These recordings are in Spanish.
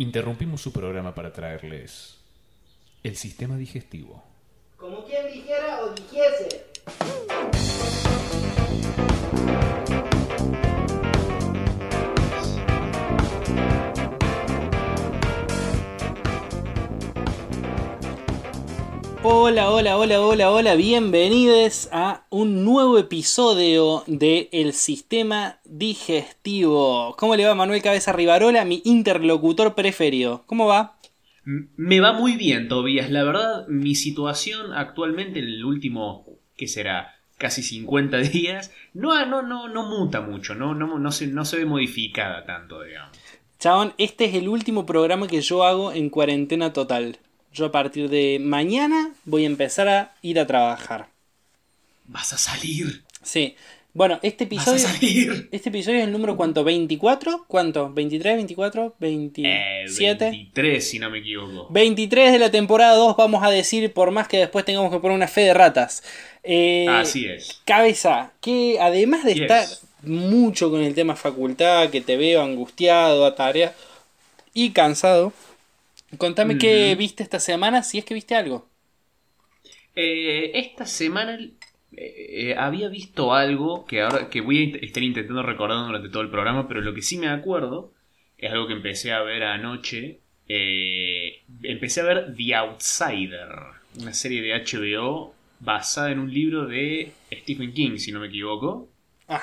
Interrumpimos su programa para traerles el sistema digestivo. Hola, hola, hola, hola, hola, bienvenidos a un nuevo episodio de El Sistema Digestivo. ¿Cómo le va Manuel Cabeza Rivarola, mi interlocutor preferido? ¿Cómo va? Me va muy bien, Tobías. La verdad, mi situación actualmente en el último, ¿qué será? Casi 50 días, no, no, no, no muta mucho, no, no, no, se, no se ve modificada tanto, digamos. Chabón, este es el último programa que yo hago en cuarentena total. Yo a partir de mañana voy a empezar a ir a trabajar. Vas a salir, Sí. Bueno, este vas a episodio... salir. Este episodio es el número cuánto? ¿24? ¿Cuánto? ¿23, 24, Eh, 27? 23, si no me equivoco. 23 de la temporada 2, vamos a decir, por más que después tengamos que poner una fe de ratas. Eh, Así es. Cabeza, que además de Yes. estar mucho con el tema facultad, que te veo angustiado, a tarea y cansado, contame qué Ujú. viste esta semana, si es que viste algo. Eh, esta semana eh, eh, había visto algo que ahora que voy a estar intentando recordar durante todo el programa, pero lo que sí me acuerdo es algo que empecé a ver anoche. eh, empecé a ver The Outsider, una serie de HBO basada en un libro de Stephen King, si no me equivoco.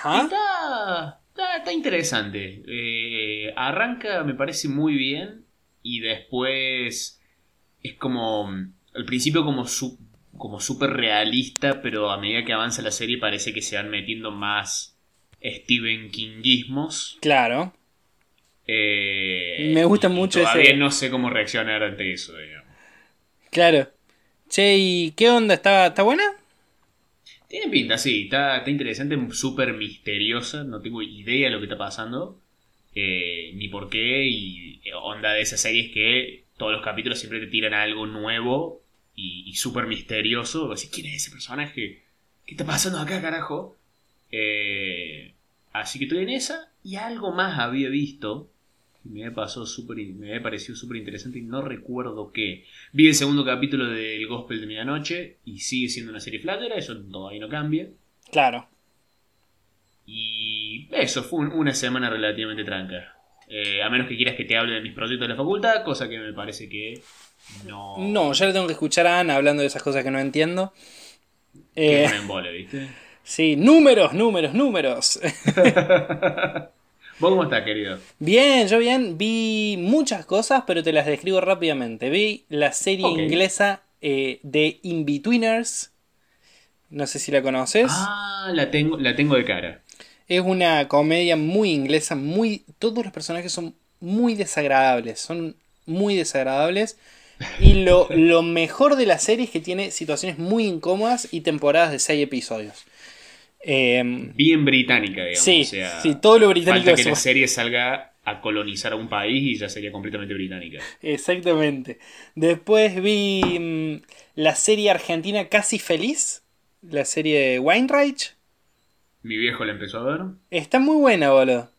Y Ajá. Está, está, está interesante. Eh, arranca, me parece muy bien. Y después es como. Al principio, como su, como súper realista. Pero a medida que avanza la serie, parece que se van metiendo más Stephen Kingismos. Claro. Eh, Me gusta mucho Todavía ese- no sé cómo reaccionar ante eso, digamos. Claro. Che, ¿y qué onda? ¿Está, está buena? Tiene pinta, sí, está, está interesante, súper misteriosa, no tengo idea de lo que está pasando, eh, ni por qué, y eh, onda de esas series que todos los capítulos siempre te tiran algo nuevo y, y súper misterioso, así, ¿quién es ese personaje? ¿Qué está pasando acá, carajo? Eh, así que estoy en esa, y algo más había visto, que me pasó súper, me había parecido súper interesante y no recuerdo qué. Vi el segundo capítulo del Gospel de Medianoche y sigue siendo una serie flatera, eso todavía no cambia. Claro. Y eso, fue un- una semana relativamente tranca. Eh, a menos que quieras que te hable de mis proyectos de la facultad, cosa que me parece que no. No, ya le tengo que escuchar a Ana hablando de esas cosas que no entiendo. Que Eh, embole, ¿viste? sí, números, números, números. ¿Vos cómo estás, querido? Bien, yo bien, vi muchas cosas, pero te las describo rápidamente. Vi la serie inglesa eh, de In-Betweeners. No sé si la conoces. Ah, la tengo, la tengo de cara. Es una comedia muy inglesa, muy. Todos los personajes son muy desagradables. Son muy desagradables. Y lo, lo mejor de la serie es que tiene situaciones muy incómodas y temporadas de 6 episodios. Em, Bien británica, digamos. sí, o sea, sí, todo lo británico Falta que la serie salga a colonizar a un país y ya sería completamente británica. Exactamente. Después vi mm, la serie argentina Casi Feliz. La serie de Weinreich. Mi viejo la empezó a ver. Está muy buena, boludo.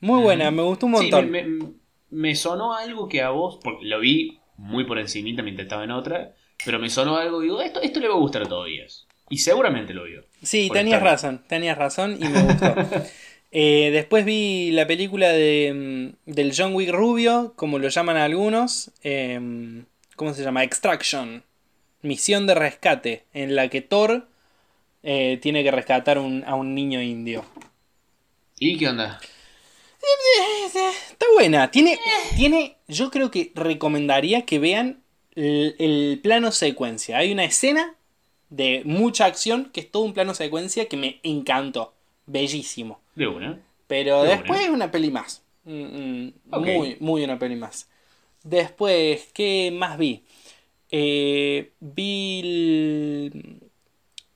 Muy buena, me gustó un Sí, montón. me, me- me sonó algo que a vos, porque lo vi muy por encimita mientras estaba en otra, pero me sonó algo y digo, esto, esto le va a gustar a todos días. Y seguramente lo vio. Sí, tenías estar- razón, tenías razón y me gustó. Eh, después vi la película de, mm, del John Wick Rubio, como lo llaman algunos. em, ¿Cómo se llama? Extraction. Misión de rescate, en la que Thor eh, tiene que rescatar un- a un niño indio. ¿Y qué onda? Está buena. Tiene, tiene. Yo creo que recomendaría que vean el, el plano secuencia. Hay una escena de mucha acción que es todo un plano secuencia que me encantó. Bellísimo. De una. Pero De después una. es una peli más. Mm, mm. Muy, muy una peli más. Después, ¿qué más vi? Eh, vi. el-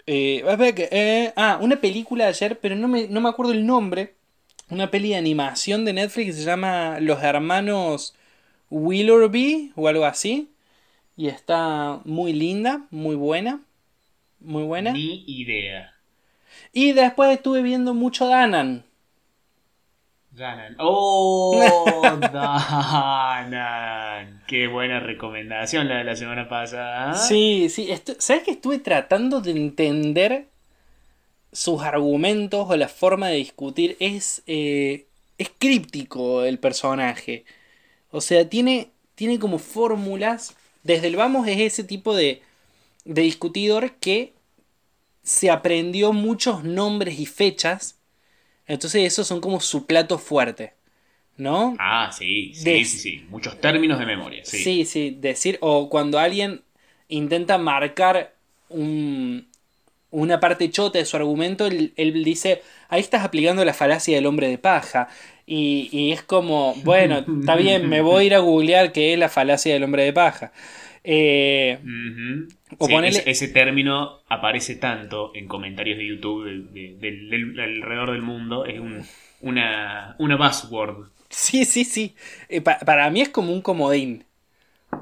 eh, a ver que- eh, ah, una película ayer, pero no me, no me acuerdo el nombre. Una peli de animación de Netflix que se llama Los Hermanos Willoughby o algo así. Y está muy linda, muy buena. Muy buena. Ni idea. Y después estuve viendo mucho Danan. Danan. ¡Oh! Danan. Qué buena recomendación la de la semana pasada. Sí, sí. estu- ¿Sabes que estuve tratando de entender sus argumentos o la forma de discutir? Es, eh, es críptico el personaje. O sea, tiene, tiene como fórmulas. Desde el vamos es ese tipo de, de discutidor que se aprendió muchos nombres y fechas. Entonces esos son como su plato fuerte. ¿No? Ah, sí, sí, De- sí, sí. Muchos términos de memoria, sí. Sí, sí, decir, o cuando alguien intenta marcar un- una parte chota de su argumento, él, él dice, ahí estás aplicando la falacia del hombre de paja. Y, y es como, bueno, está bien, me voy a ir a googlear qué es la falacia del hombre de paja. Eh, Ujú. O Sí, ponele- ese, ese término aparece tanto en comentarios de YouTube de- alrededor del mundo. Es un- una, una buzzword. sí, sí, sí. Eh, pa- para mí es como un comodín.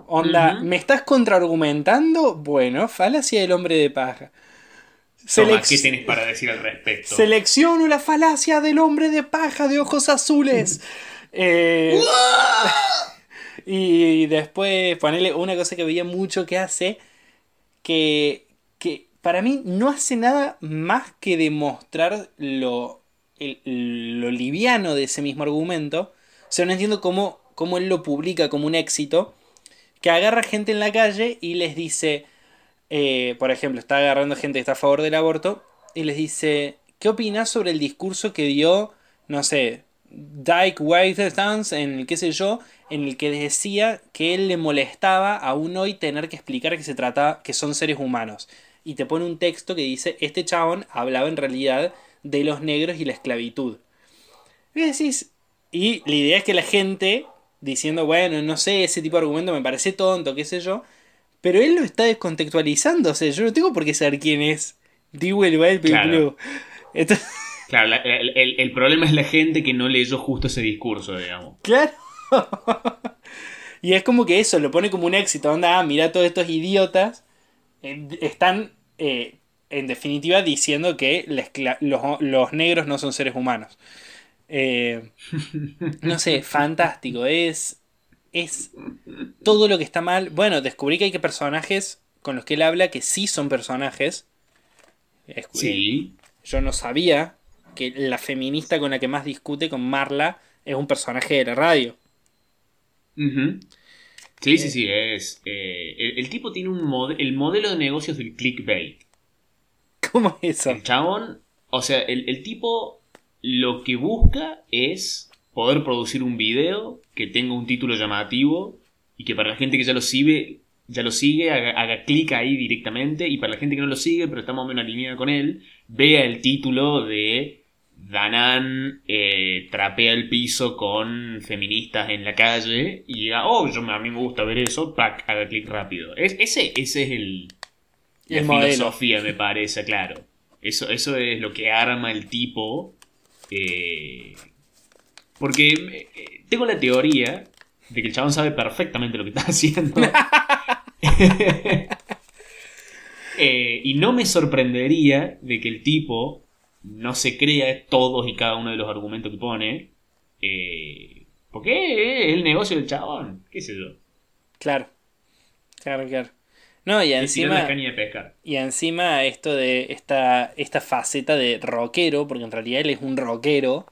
Onda. ¿me estás contraargumentando? Bueno, falacia del hombre de paja. Toma, ¿qué tenés para decir al respecto? Selecciono la falacia del hombre de paja de ojos azules. Eh, y después ponerle una cosa que veía mucho que hace, que, que para mí no hace nada más que demostrar lo, el- lo liviano de ese mismo argumento. O sea, no entiendo cómo, cómo él lo publica como un éxito. Que agarra gente en la calle y les dice, eh, por ejemplo, está agarrando gente que está a favor del aborto y les dice, ¿qué opinas sobre el discurso que dio, no sé, Dyke Whitestance en el qué sé yo, en el que decía que él le molestaba aún hoy tener que explicar que se trata, que son seres humanos? Y te pone un texto que dice, este chabón hablaba en realidad de los negros y la esclavitud. Y decís, y la idea es que la gente, diciendo, bueno, no sé, ese tipo de argumento me parece tonto, qué sé yo, pero él lo está descontextualizando, o sea, yo no tengo por qué saber quién es Dewey White Claro. Blue. Entonces, Claro, la- el, el- el problema es la gente que no leyó justo ese discurso, digamos. claro. y es como que eso, lo pone como un éxito, onda, ah, mira todos estos idiotas, eh, están, eh, en definitiva, diciendo que los, los negros no son seres humanos. Eh, no sé, fantástico, es, es todo lo que está mal. Bueno, descubrí que hay que personajes con los que él habla que sí son personajes. Sí. Yo no sabía que la feminista con la que más discute con Marla es un personaje de la radio. Sí, sí, sí, es... eh, el, el tipo tiene un mod- el modelo de negocios del clickbait. ¿Cómo es eso? El chabón, o sea, el, el tipo lo que busca es poder producir un video que tenga un título llamativo y que para la gente que ya lo sigue, ya lo sigue, haga, haga clic ahí directamente y para la gente que no lo sigue, pero está más o menos alineada con él, vea el título de Danan eh, trapea el piso con feministas en la calle y diga, oh, yo, a mí me gusta ver eso, pac, haga clic rápido. Es, ese, ese es el, la modelo. filosofía, me parece, claro. Eso, eso es lo que arma el tipo. eh, porque eh, tengo la teoría de que el chabón sabe perfectamente lo que está haciendo. Eh, y no me sorprendería de que el tipo no se crea todos y cada uno de los argumentos que pone. eh, porque es el negocio del chabón. ¿Qué sé yo? Claro. Claro, claro. No, y encima, caña de pescar. y encima esto de esta, esta faceta de rockero, porque en realidad él es un rockero.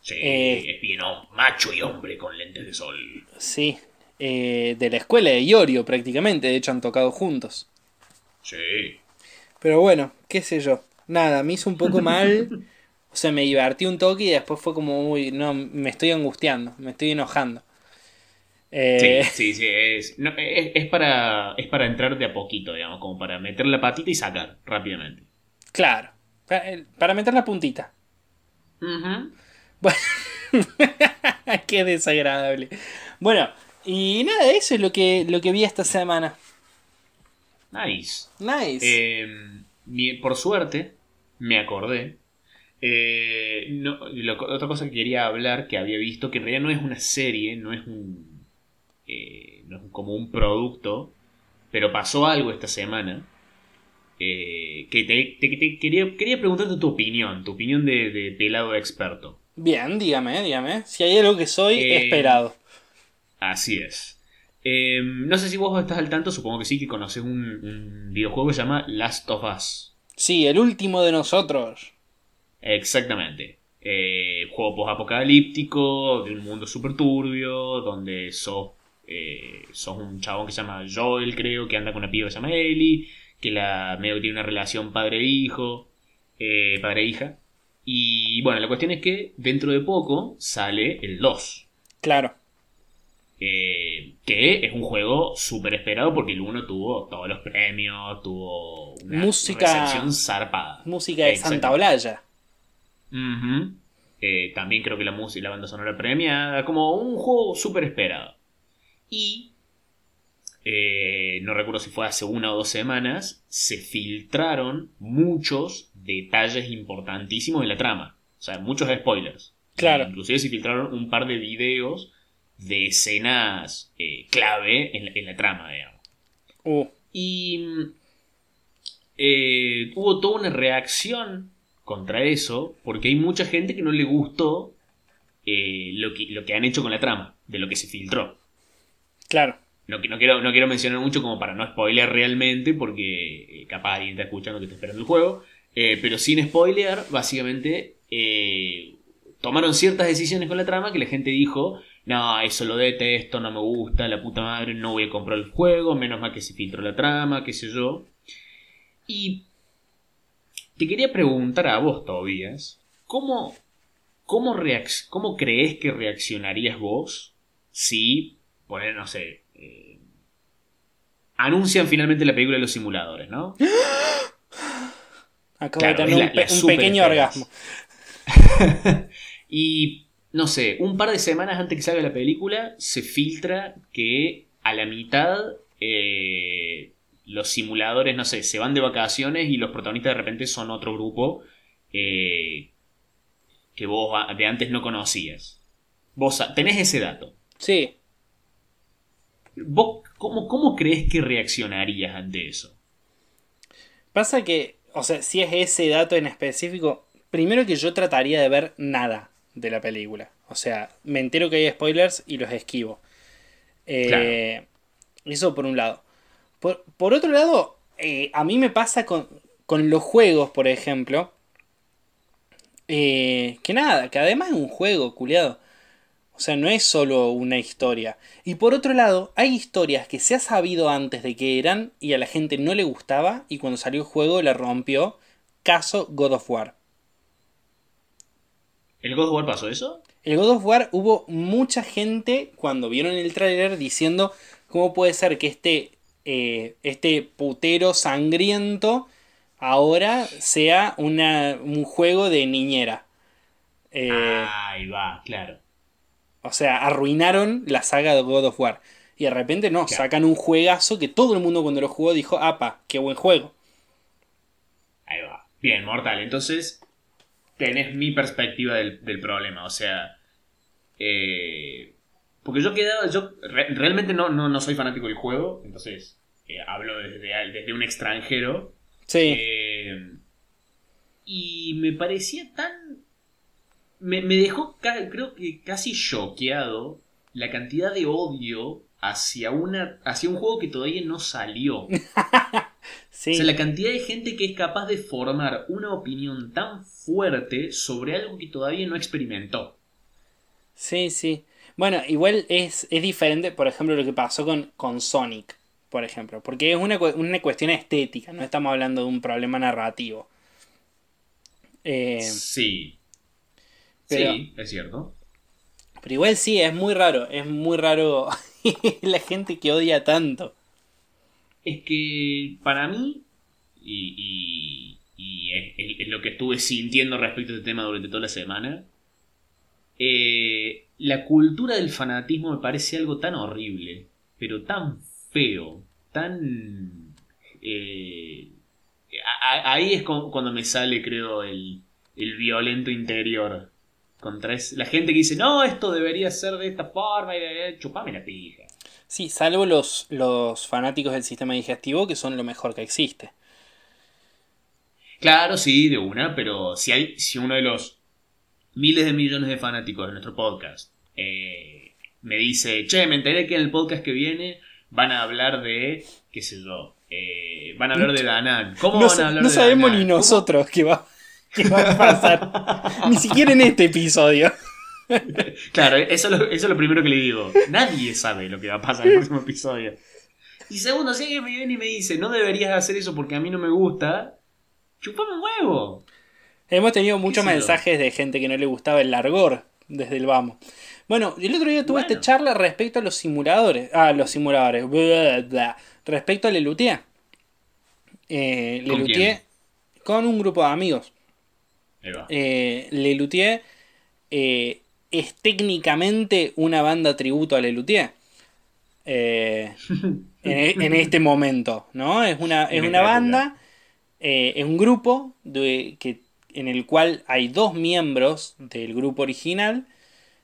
Sí, Eh, es bien macho y hombre con lentes de sol. Sí. eh, de la escuela de Iorio prácticamente, de hecho han tocado juntos. Sí. Pero bueno, qué sé yo. Nada, me hizo un poco mal. O sea, me divertí un toque y después fue como, uy, no, me estoy angustiando, me estoy enojando. Eh, Sí, sí, sí, es, no, es, es para, es para entrar de a poquito, digamos, como para meter la patita y sacar rápidamente. Claro, pa- para meter la puntita. Bueno, qué desagradable. Bueno, y nada, eso es lo que, lo que vi esta semana. Nice. Nice. Eh, por suerte, me acordé. eh, no, lo- otra cosa que quería hablar, que había visto, que en realidad no es una serie, no es un. eh, no es como un producto, pero pasó algo esta semana. eh, que te, te- te quería, quería preguntarte tu opinión, tu opinión de, de pelado experto. Bien, dígame, dígame. Si hay algo que soy, Eh, esperado. Así es. Eh, no sé si vos estás al tanto, supongo que sí, que conoces un, un videojuego que se llama Last of Us. Sí, el último de nosotros. Exactamente. Eh, juego post-apocalíptico, de un mundo super turbio, donde sos, eh, sos un chabón que se llama Joel, creo, que anda con una piba que se llama Ellie, que la medio que tiene una relación padre-hijo, eh, padre-hija. Y bueno, la cuestión es que dentro de poco sale el 2. Claro. Eh, que es un juego súper esperado porque el 1 tuvo todos los premios, tuvo una Música- recepción zarpada. Música de Exacto. Santa Olalla. Eh, también creo que la música, la banda sonora premiada, como un juego súper esperado. Y eh, no recuerdo si fue hace una o dos semanas, se filtraron muchos detalles importantísimos de la trama. O sea, muchos spoilers. Claro. Inclusive se filtraron un par de videos de escenas eh, clave en la, en la trama, digamos. Uh, Y mm, eh, hubo toda una reacción contra eso, porque hay mucha gente que no le gustó eh, lo, que, lo que han hecho con la trama, de lo que se filtró. claro. No, quiero, no quiero mencionar mucho como para no spoiler realmente, porque capaz alguien está escuchando que está esperando el juego. eh, pero sin spoiler, básicamente eh, tomaron ciertas decisiones con la trama que la gente dijo, no, eso lo detesto, no me gusta, la puta madre, no voy a comprar el juego, menos mal que se filtró la trama, qué sé yo. Y te quería preguntar a vos, Tobías, ¿cómo, cómo, cómo crees que reaccionarías vos si, poner, no sé, eh, anuncian finalmente la película de los simuladores, ¿no? Acabo Claro, de tener la- un, la pequeño esperas. orgasmo. y no sé, un par de semanas antes que salga la película, se filtra que a la mitad eh, los simuladores, no sé, se van de vacaciones y los protagonistas de repente son otro grupo eh, que vos de antes no conocías. Vos tenés ese dato. Sí. ¿Vos cómo, cómo crees que reaccionarías ante eso? Pasa que, o sea, si es ese dato en específico, primero que yo trataría de ver nada de la película. O sea, me entero que hay spoilers y los esquivo. Eh, Eso por un lado. Por, por otro lado, eh, a mí me pasa con, con los juegos, por ejemplo. eh, que nada, que además es un juego, culiado. O sea, no es solo una historia. Y por otro lado, hay historias que se ha sabido antes de que eran y a la gente no le gustaba y cuando salió el juego la rompió. Caso God of War. ¿El God of War pasó eso? El God of War hubo mucha gente cuando vieron el tráiler diciendo cómo puede ser que este, eh, este putero sangriento ahora sea una, un juego de niñera. Eh, Ahí va, claro. O sea, arruinaron la saga de God of War. Y de repente no, Claro. sacan un juegazo que todo el mundo cuando lo jugó dijo, apa, qué buen juego. Ahí va. Bien, mortal. Entonces, tenés mi perspectiva del, del problema. O sea, eh, porque yo quedaba, yo re- realmente no, no, no soy fanático del juego, entonces eh, hablo desde, desde un extranjero. Sí, Eh, y me parecía tan... Me, me dejó, ca- creo que casi choqueado la cantidad de odio hacia, una, hacia un juego que todavía no salió. sí. O sea, la cantidad de gente que es capaz de formar una opinión tan fuerte sobre algo que todavía no experimentó. Sí, sí. Bueno, igual es, es diferente, por ejemplo, lo que pasó con, con Sonic, por ejemplo. Porque es una, una cuestión estética, no estamos hablando de un problema narrativo. Eh, Sí. pero- Sí, es cierto. pero igual sí, es muy raro, es muy raro la gente que odia tanto. Es que para mí, y, es, lo que estuve sintiendo respecto a este tema durante toda la semana, eh, la cultura del fanatismo me parece algo tan horrible, pero tan feo, tan... eh, ahí es cu- cuando me sale, creo, el, el violento interior. Contra la gente que dice, no, esto debería ser de esta forma, y de, chupame la pija. Sí, salvo los, los fanáticos del sistema digestivo, que son lo mejor que existe. Claro, sí, de una, pero si hay, si uno de los miles de millones de fanáticos de nuestro podcast eh, me dice, che, me enteré que en el podcast que viene van a hablar de, qué sé yo, eh, van a hablar de Danan. ¿Cómo No, van a hablar no de sabemos ni nosotros qué va, qué va a pasar. ni siquiera en este episodio. Claro, eso es, lo, eso es lo primero que le digo. Nadie sabe lo que va a pasar en el próximo episodio. Y segundo, si alguien me viene y me dice, no deberías hacer eso porque a mí no me gusta, chupame un huevo. Hemos tenido muchos mensajes de gente que no le gustaba el largor desde el vamos. Bueno, el otro día tuve Bueno. esta charla respecto a los simuladores. Ah, los simuladores. respecto a Lelutier. Eh, ¿Con Lelutier con un grupo de amigos. Eh, Lelutier eh, es técnicamente una banda tributo a Lelutier. Eh, en, en este momento, ¿no? Es una, es una banda, eh, es un grupo de, que, en el cual hay dos miembros del grupo original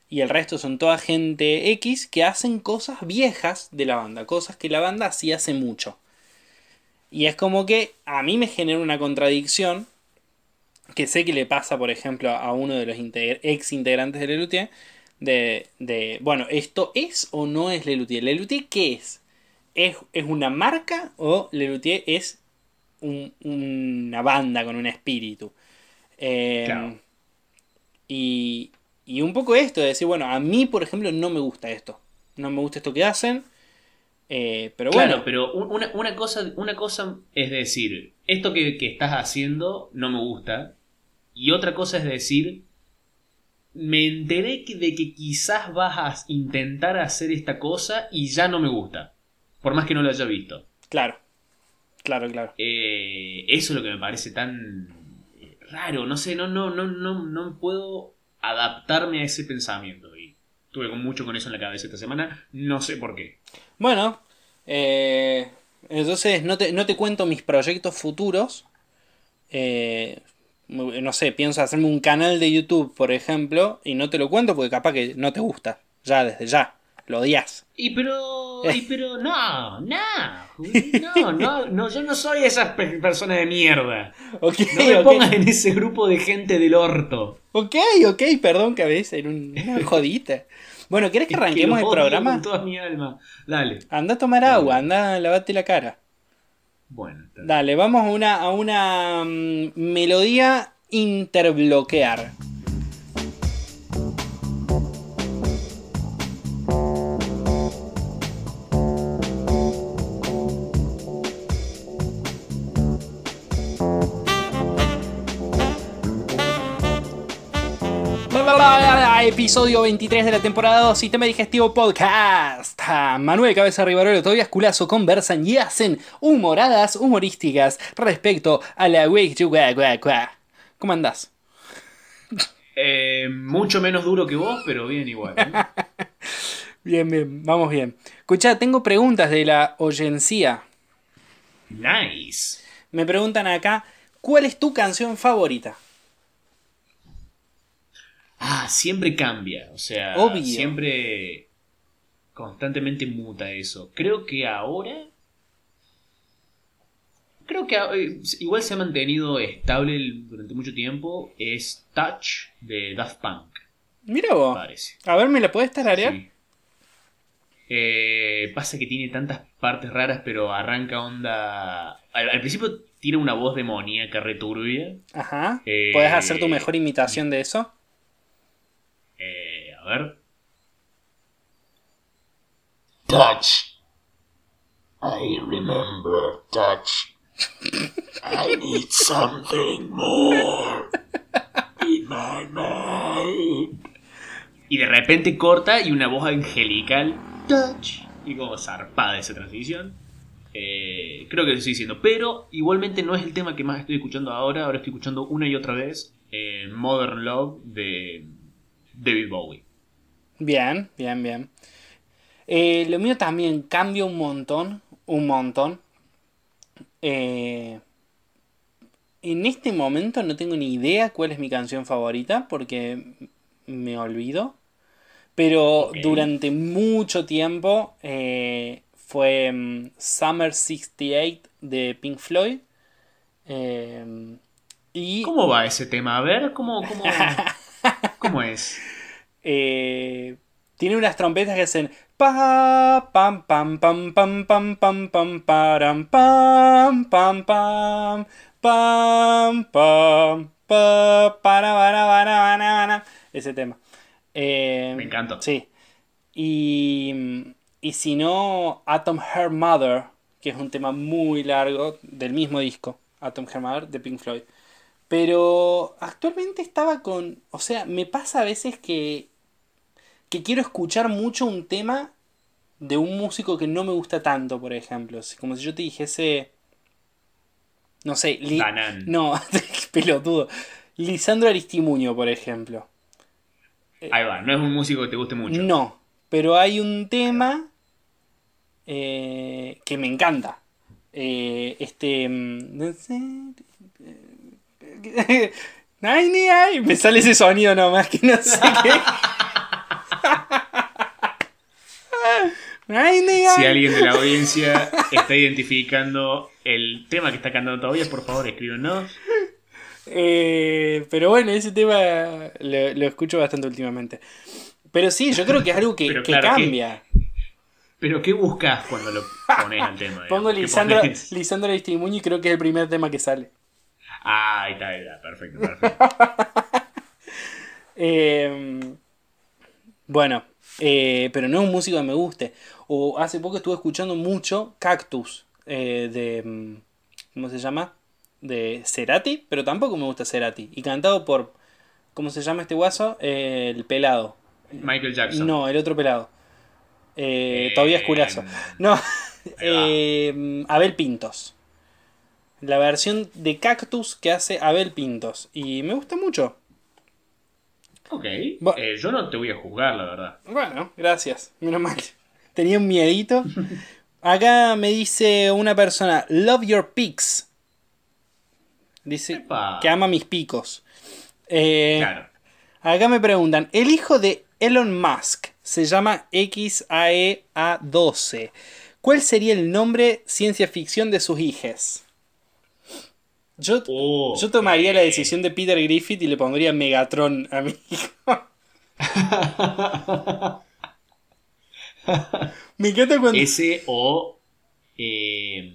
y el resto son toda gente X que hacen cosas viejas de la banda, cosas que la banda hacía hace mucho. Y es como que a mí me genera una contradicción que sé que le pasa, por ejemplo, a uno de los ex integrantes de Lelutier, de, de, bueno, ¿esto es o no es Lelutier? ¿Lelutier qué es? ¿Es, es una marca o Lelutier es un- una banda con un espíritu? Eh, Claro. y, y un poco esto, de decir, bueno, a mí, por ejemplo, no me gusta esto. No me gusta esto que hacen. Eh, pero Claro, bueno, pero un- una, una cosa, una cosa es decir, esto que, que estás haciendo no me gusta. Y otra cosa es decir, me enteré que- de que quizás vas a intentar hacer esta cosa y ya no me gusta. Por más que no lo haya visto. claro. Claro, claro. Eh, eso es lo que me parece tan eh, raro. No sé, no, no, no, no, no puedo adaptarme a ese pensamiento. Tuve mucho con eso en la cabeza esta semana. No sé por qué. Bueno, eh, entonces no te, no te cuento mis proyectos futuros. Eh, no sé, pienso hacerme un canal de YouTube, por ejemplo, y no te lo cuento porque capaz que no te gusta. Ya, desde ya. Lo odias. Y pero, y pero, no, no, no, no, no, yo no soy esa pe- persona de mierda. No me ok. pongas en ese grupo de gente del orto. Ok, ok, perdón, cabeza, en un- una jodita. Bueno, ¿quieres que arranquemos el programa? Con toda mi alma. Dale. Anda a tomar agua, anda a lavarte la cara. Bueno. Dale, vamos a una, a una mm, melodía interbloquear. Episodio 23 de la temporada 2, Sistema Digestivo Podcast. Ah, Manuel Cabeza Rivarolo, Tobias Culazo conversan y hacen humoradas humorísticas respecto a la Wake ¿Cómo andás? Eh, mucho menos duro que vos, pero bien igual. ¿eh? Bien, bien, vamos bien. Escuchá, tengo preguntas de la oyencia. nice. Me preguntan acá, ¿cuál es tu canción favorita? Ah, siempre cambia. O sea, Obvio. siempre constantemente muta eso. Creo que ahora. Creo que eh, igual se ha mantenido estable durante mucho tiempo. Es Touch de Daft Punk, Mira vos. parece. A ver, ¿me la puedes tararear? Sí. Eh, pasa que tiene tantas partes raras, pero arranca onda. Al, al principio tiene una voz demoníaca returbia. Ajá. Eh, ¿Puedes hacer tu mejor imitación de eso? A ver. Touch. I remember touch. I need something more in my mind. Y de repente corta y una voz angelical. Touch. Y como zarpada esa transición. Eh, creo que lo estoy diciendo. Pero igualmente no es el tema que más estoy escuchando ahora. Ahora estoy escuchando una y otra vez eh, Modern Love de David Bowie. Bien, bien, bien. Eh, lo mío también cambia un montón, un montón. Eh, en este momento no tengo ni idea cuál es mi canción favorita porque me olvido. Pero durante mucho tiempo eh, fue mm, Summer 68 de Pink Floyd. Eh, y ¿Cómo va ese tema? A ver, ¿cómo, cómo, ¿Cómo es? Eh, tiene unas trompetas que hacen pa pam pam pam pam pam pam pam param pam pam pam pam pam pa para para para para para ese tema. Eh, Me encantó. Sí. Y, y si no, Atom Her Mother, que es un tema muy largo del mismo disco, Atom Her Mother de Pink Floyd. Pero actualmente estaba con. O sea, me pasa a veces que. Que quiero escuchar mucho un tema de un músico que no me gusta tanto, por ejemplo. Como si yo te dijese. No sé, Li-. No, pelotudo. Lisandro Aristimuño, por ejemplo. Ahí va, no es un músico que te guste mucho. No, pero hay un tema eh, que me encanta. Eh, este. mm, Ay, ni ay, me sale ese sonido nomás que no sé qué. Si alguien de la audiencia está identificando el tema que está cantando todavía, por favor, escríbenos. Eh, pero bueno, ese tema lo, lo escucho bastante últimamente. Pero sí, yo creo que es algo que, Pero que claro, que- cambia. Pero ¿qué buscas cuando lo pones al tema? Pongo Lisandro? Lisandro Aristimuño y creo que es el primer tema que sale. Ah, ahí está, ahí está, perfecto, perfecto. Eh, bueno, eh, pero no es un músico que me guste. O hace poco estuve escuchando mucho Cactus eh, de. mm, ¿Cómo se llama? De Cerati, pero tampoco me gusta Cerati. Y cantado por. ¿Cómo se llama este guaso? Eh, el pelado. Michael Jackson. No, el otro pelado. Eh, Eh, Todavía es culazo. No, va. eh, Abel Pintos. La versión de Cactus que hace Abel Pintos. Y me gusta mucho. Ok. Eh, yo no te voy a juzgar, la verdad. Bueno, gracias. Menos mal. Tenía un miedito. Acá me dice una persona, love your pics. Dice Epa. que ama mis picos. Eh, Claro. Acá me preguntan, el hijo de Elon Musk se llama XAEA12. ¿Cuál sería el nombre ciencia ficción de sus hijes? Yo, Oh, yo tomaría la decisión de Peter Griffith y le pondría Megatron a mi hijo. Me encanta cuando... S o eh,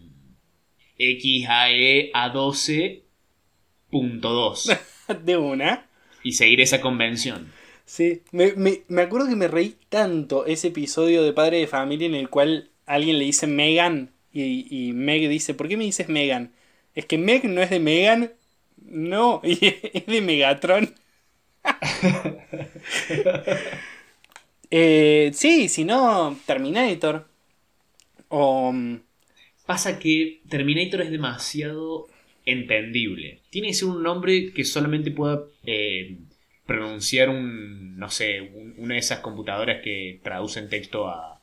XAE A12.2 De una. y seguir esa convención. Sí, me, me- me acuerdo que me reí tanto ese episodio de Padre de Familia en el cual alguien le dice Megan y, y Meg dice, ¿por qué me dices Megan? Es que Meg no es de Megan, no, es de Megatron. Eh, sí, si no, Terminator. O... mm, Pasa que Terminator es demasiado entendible. Tiene que ser un nombre que solamente pueda eh, pronunciar un, no sé, un- una de esas computadoras que traducen texto a,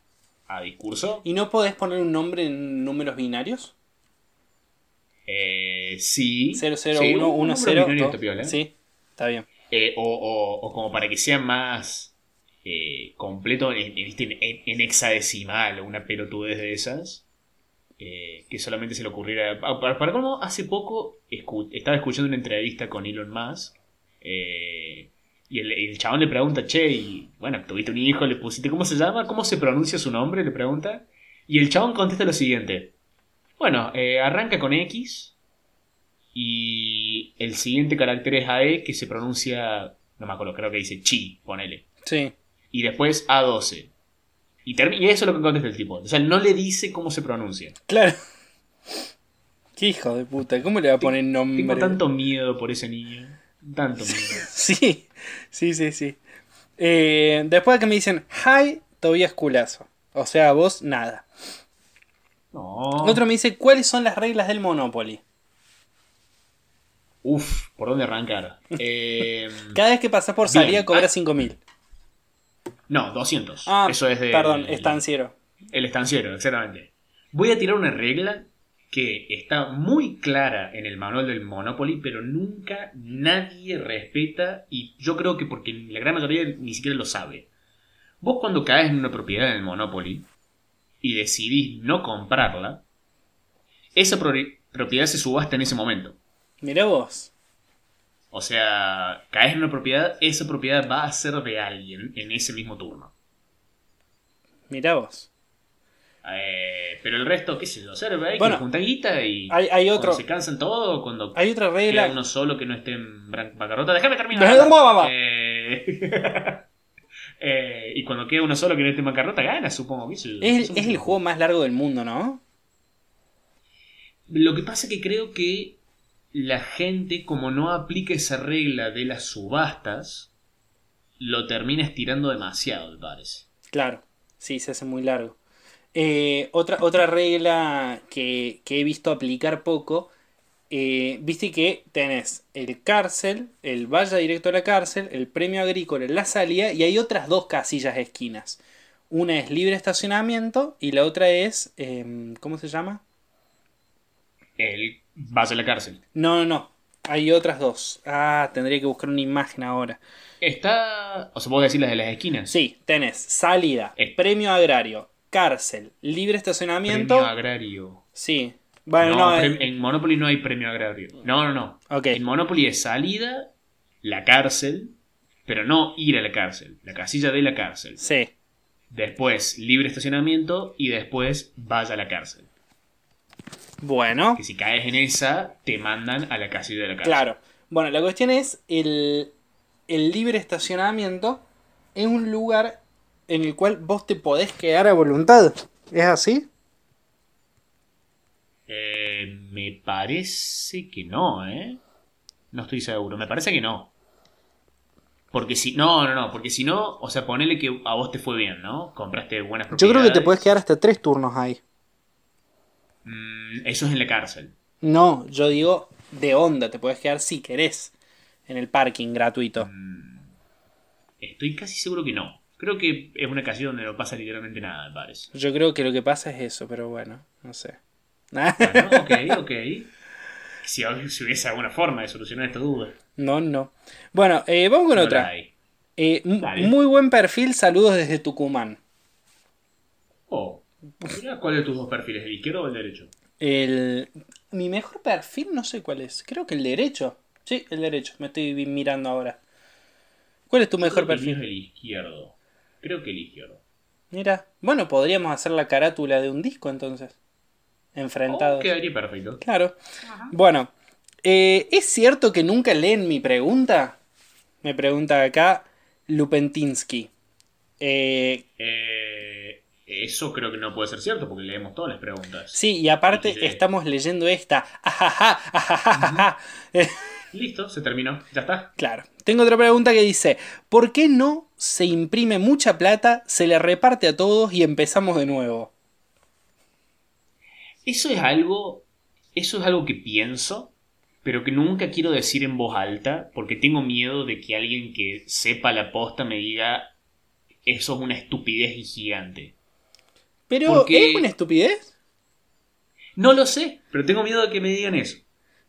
a discurso. ¿Y no podés poner un nombre en números binarios? Eh, sí. 0, 0, Sí, 1, un 1, número 0. binario está piola. Sí, está bien. Eh, o, o- o como para que sea más eh, completo en, en- en- hexadecimal, una pelotudez de esas. eh, que solamente se le ocurriera. ah, Para, para colmo, hace poco escu- estaba escuchando una entrevista con Elon Musk. y el, el chabón le pregunta, che, y bueno, tuviste un hijo, le pusiste, ¿cómo se llama? ¿Cómo se pronuncia su nombre? Le pregunta. Y el chabón contesta lo siguiente. Bueno, eh, arranca con X. Y el siguiente carácter es AE, que se pronuncia, no me acuerdo, creo que dice chi, ponele. Sí. Y después A12. Y, y eso es lo que contesta el tipo. O sea, no le dice cómo se pronuncia. Claro. Qué hijo de puta, ¿cómo le va a poner nombre? Tengo tanto miedo por ese niño. Tanto miedo. Sí, sí, sí, sí. Eh, después que me dicen, hi, Tobías culazo. O sea, vos nada. No. Otro me dice, ¿cuáles son las reglas del Monopoly? Uf, ¿por dónde arrancar? Eh, Cada vez que pasás por Bien. salida cobras Ah. 5000. no, 200. Ah, eso es de. perdón, estanciero. El estanciero, exactamente. Voy a tirar una regla que está muy clara en el manual del Monopoly, pero nunca nadie respeta y yo creo que porque la gran mayoría ni siquiera lo sabe. Vos cuando caes en una propiedad en el Monopoly y decidís no comprarla, esa pro- propiedad se subasta en ese momento. Mirá vos. O sea, caes en una propiedad, esa propiedad va a ser de alguien en ese mismo turno. Mirá vos. Eh, pero el resto, qué sé yo, hacer hay Bueno, que guita y hay- hay otro- cuando se cansan todo, cuando Hay otra regla. uno solo que no esté en bancarrota. Déjame terminar. Eh, eh, y cuando queda uno solo que no esté en bancarrota, gana, supongo. Es, es el juego más largo del mundo, ¿no? Lo que pasa es que creo que la gente, como no aplica esa regla de las subastas, lo termina estirando demasiado, me parece. Claro, sí, se hace muy largo. Eh, otra, otra regla que, que he visto aplicar poco, eh, viste que tenés el cárcel, el vaya directo a la cárcel, el premio agrícola la salida y hay otras dos casillas esquinas. Una es libre estacionamiento y la otra es, em, ¿cómo se llama? Él va a la cárcel. No, no, no, hay otras dos. Ah, tendría que buscar una imagen ahora. Está. O sea, vos decís las de las esquinas. Sí, tenés salida, Eh. premio agrario, cárcel, libre estacionamiento. Premio agrario. Sí. Bueno, no, eh, en Monopoly no hay premio agrario. No, no, no. Ok. En Monopoly es salida, la cárcel, pero no ir a la cárcel. La casilla de la cárcel. Sí. Después libre estacionamiento y después vaya a la cárcel. Bueno, Que si caes en esa, te mandan a la casilla de la cárcel. claro. Bueno, la cuestión es el, el libre estacionamiento es un lugar en el cual vos te podés quedar a voluntad. ¿Es así? Eh, me parece que no, ¿eh? No estoy seguro. Me parece que no. Porque si. No, no, no. Porque si no, o sea, ponele que a vos te fue bien, ¿no? Compraste buenas Yo propiedades. creo que te podés quedar hasta tres turnos ahí. Mm, eso es en la cárcel. No, yo digo de onda, te podés quedar si querés en el parking gratuito. Mm, Estoy casi seguro que no. Creo que es una casilla donde no pasa literalmente nada, me parece. Yo creo que lo que pasa es eso, pero bueno, no sé. Bueno, ok, ok. Si, si hubiese alguna forma de solucionar esta duda. no, no. Bueno, eh, vamos con No otra. Eh, muy buen perfil, saludos desde Tucumán. Oh, mirá, ¿cuál de tus dos perfiles? ¿El izquierdo o el derecho? El... Mi mejor perfil no sé cuál es. Creo que el derecho. Sí, el derecho. Me estoy mirando ahora. ¿Cuál es tu mejor Creo perfil? el izquierdo. Creo que el izquierdo. Mira. Bueno, podríamos hacer la carátula de un disco entonces. Enfrentados. Oh, quedaría perfecto. Claro. Bueno. eh, ¿Es cierto que nunca leen mi pregunta? Me pregunta acá Lupentinsky. Eh, Eh, eso creo que no puede ser cierto porque leemos todas las preguntas. sí, y aparte estamos leyendo esta. Ajaja, ajajaja. Eh, Listo, se terminó. Ya está. Claro. Tengo otra pregunta que dice, ¿por qué no se imprime mucha plata, se le reparte a todos y empezamos de nuevo? Eso es algo. Eso es algo que pienso, pero que nunca quiero decir en voz alta, porque tengo miedo de que alguien que sepa la posta me diga. Eso es una estupidez y gigante. Pero Porque- ¿es una estupidez? No lo sé, pero tengo miedo de que me digan eso.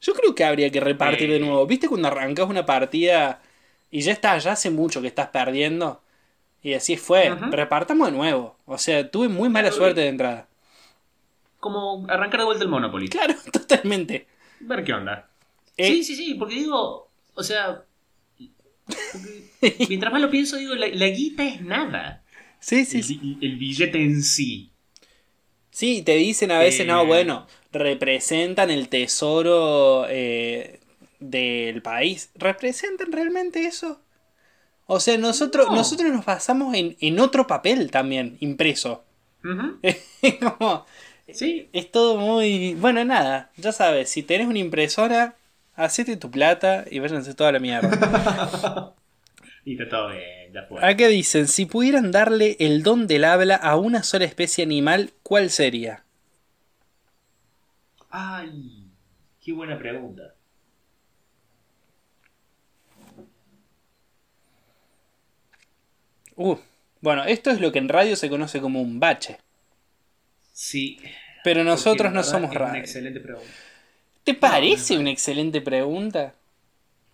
Yo creo que habría que repartir de Eh. nuevo. ¿Viste cuando arrancas una partida y ya está, ya hace mucho que estás perdiendo? Y así fue, repartamos de nuevo. O sea, tuve muy mala suerte de entrada. Como arrancar de vuelta el Monopoly. Claro, totalmente. Ver qué onda. Eh. Sí, sí, sí, porque digo, o sea, mientras más lo pienso, digo, la, la guita es nada. Sí, sí, el, sí. bi- el billete en sí. Sí, te dicen a veces, Eh. no, bueno, representan el tesoro eh, del país. ¿Representan realmente eso? O sea, nosotros, No. nosotros nos basamos en, en otro papel también, impreso. Es como, Sí, es todo muy... Bueno, nada, ya sabes, si tenés una impresora, hacete tu plata y váyanse toda la mierda. y está todo bien, ya fue. Acá dicen, si pudieran darle el don del habla a una sola especie animal, ¿cuál sería? Ay, qué buena pregunta. Uh, bueno, esto es lo que en radio se conoce como un bache. Sí. Pero nosotros no somos es Una excelente pregunta. ¿Te parece no. una excelente pregunta?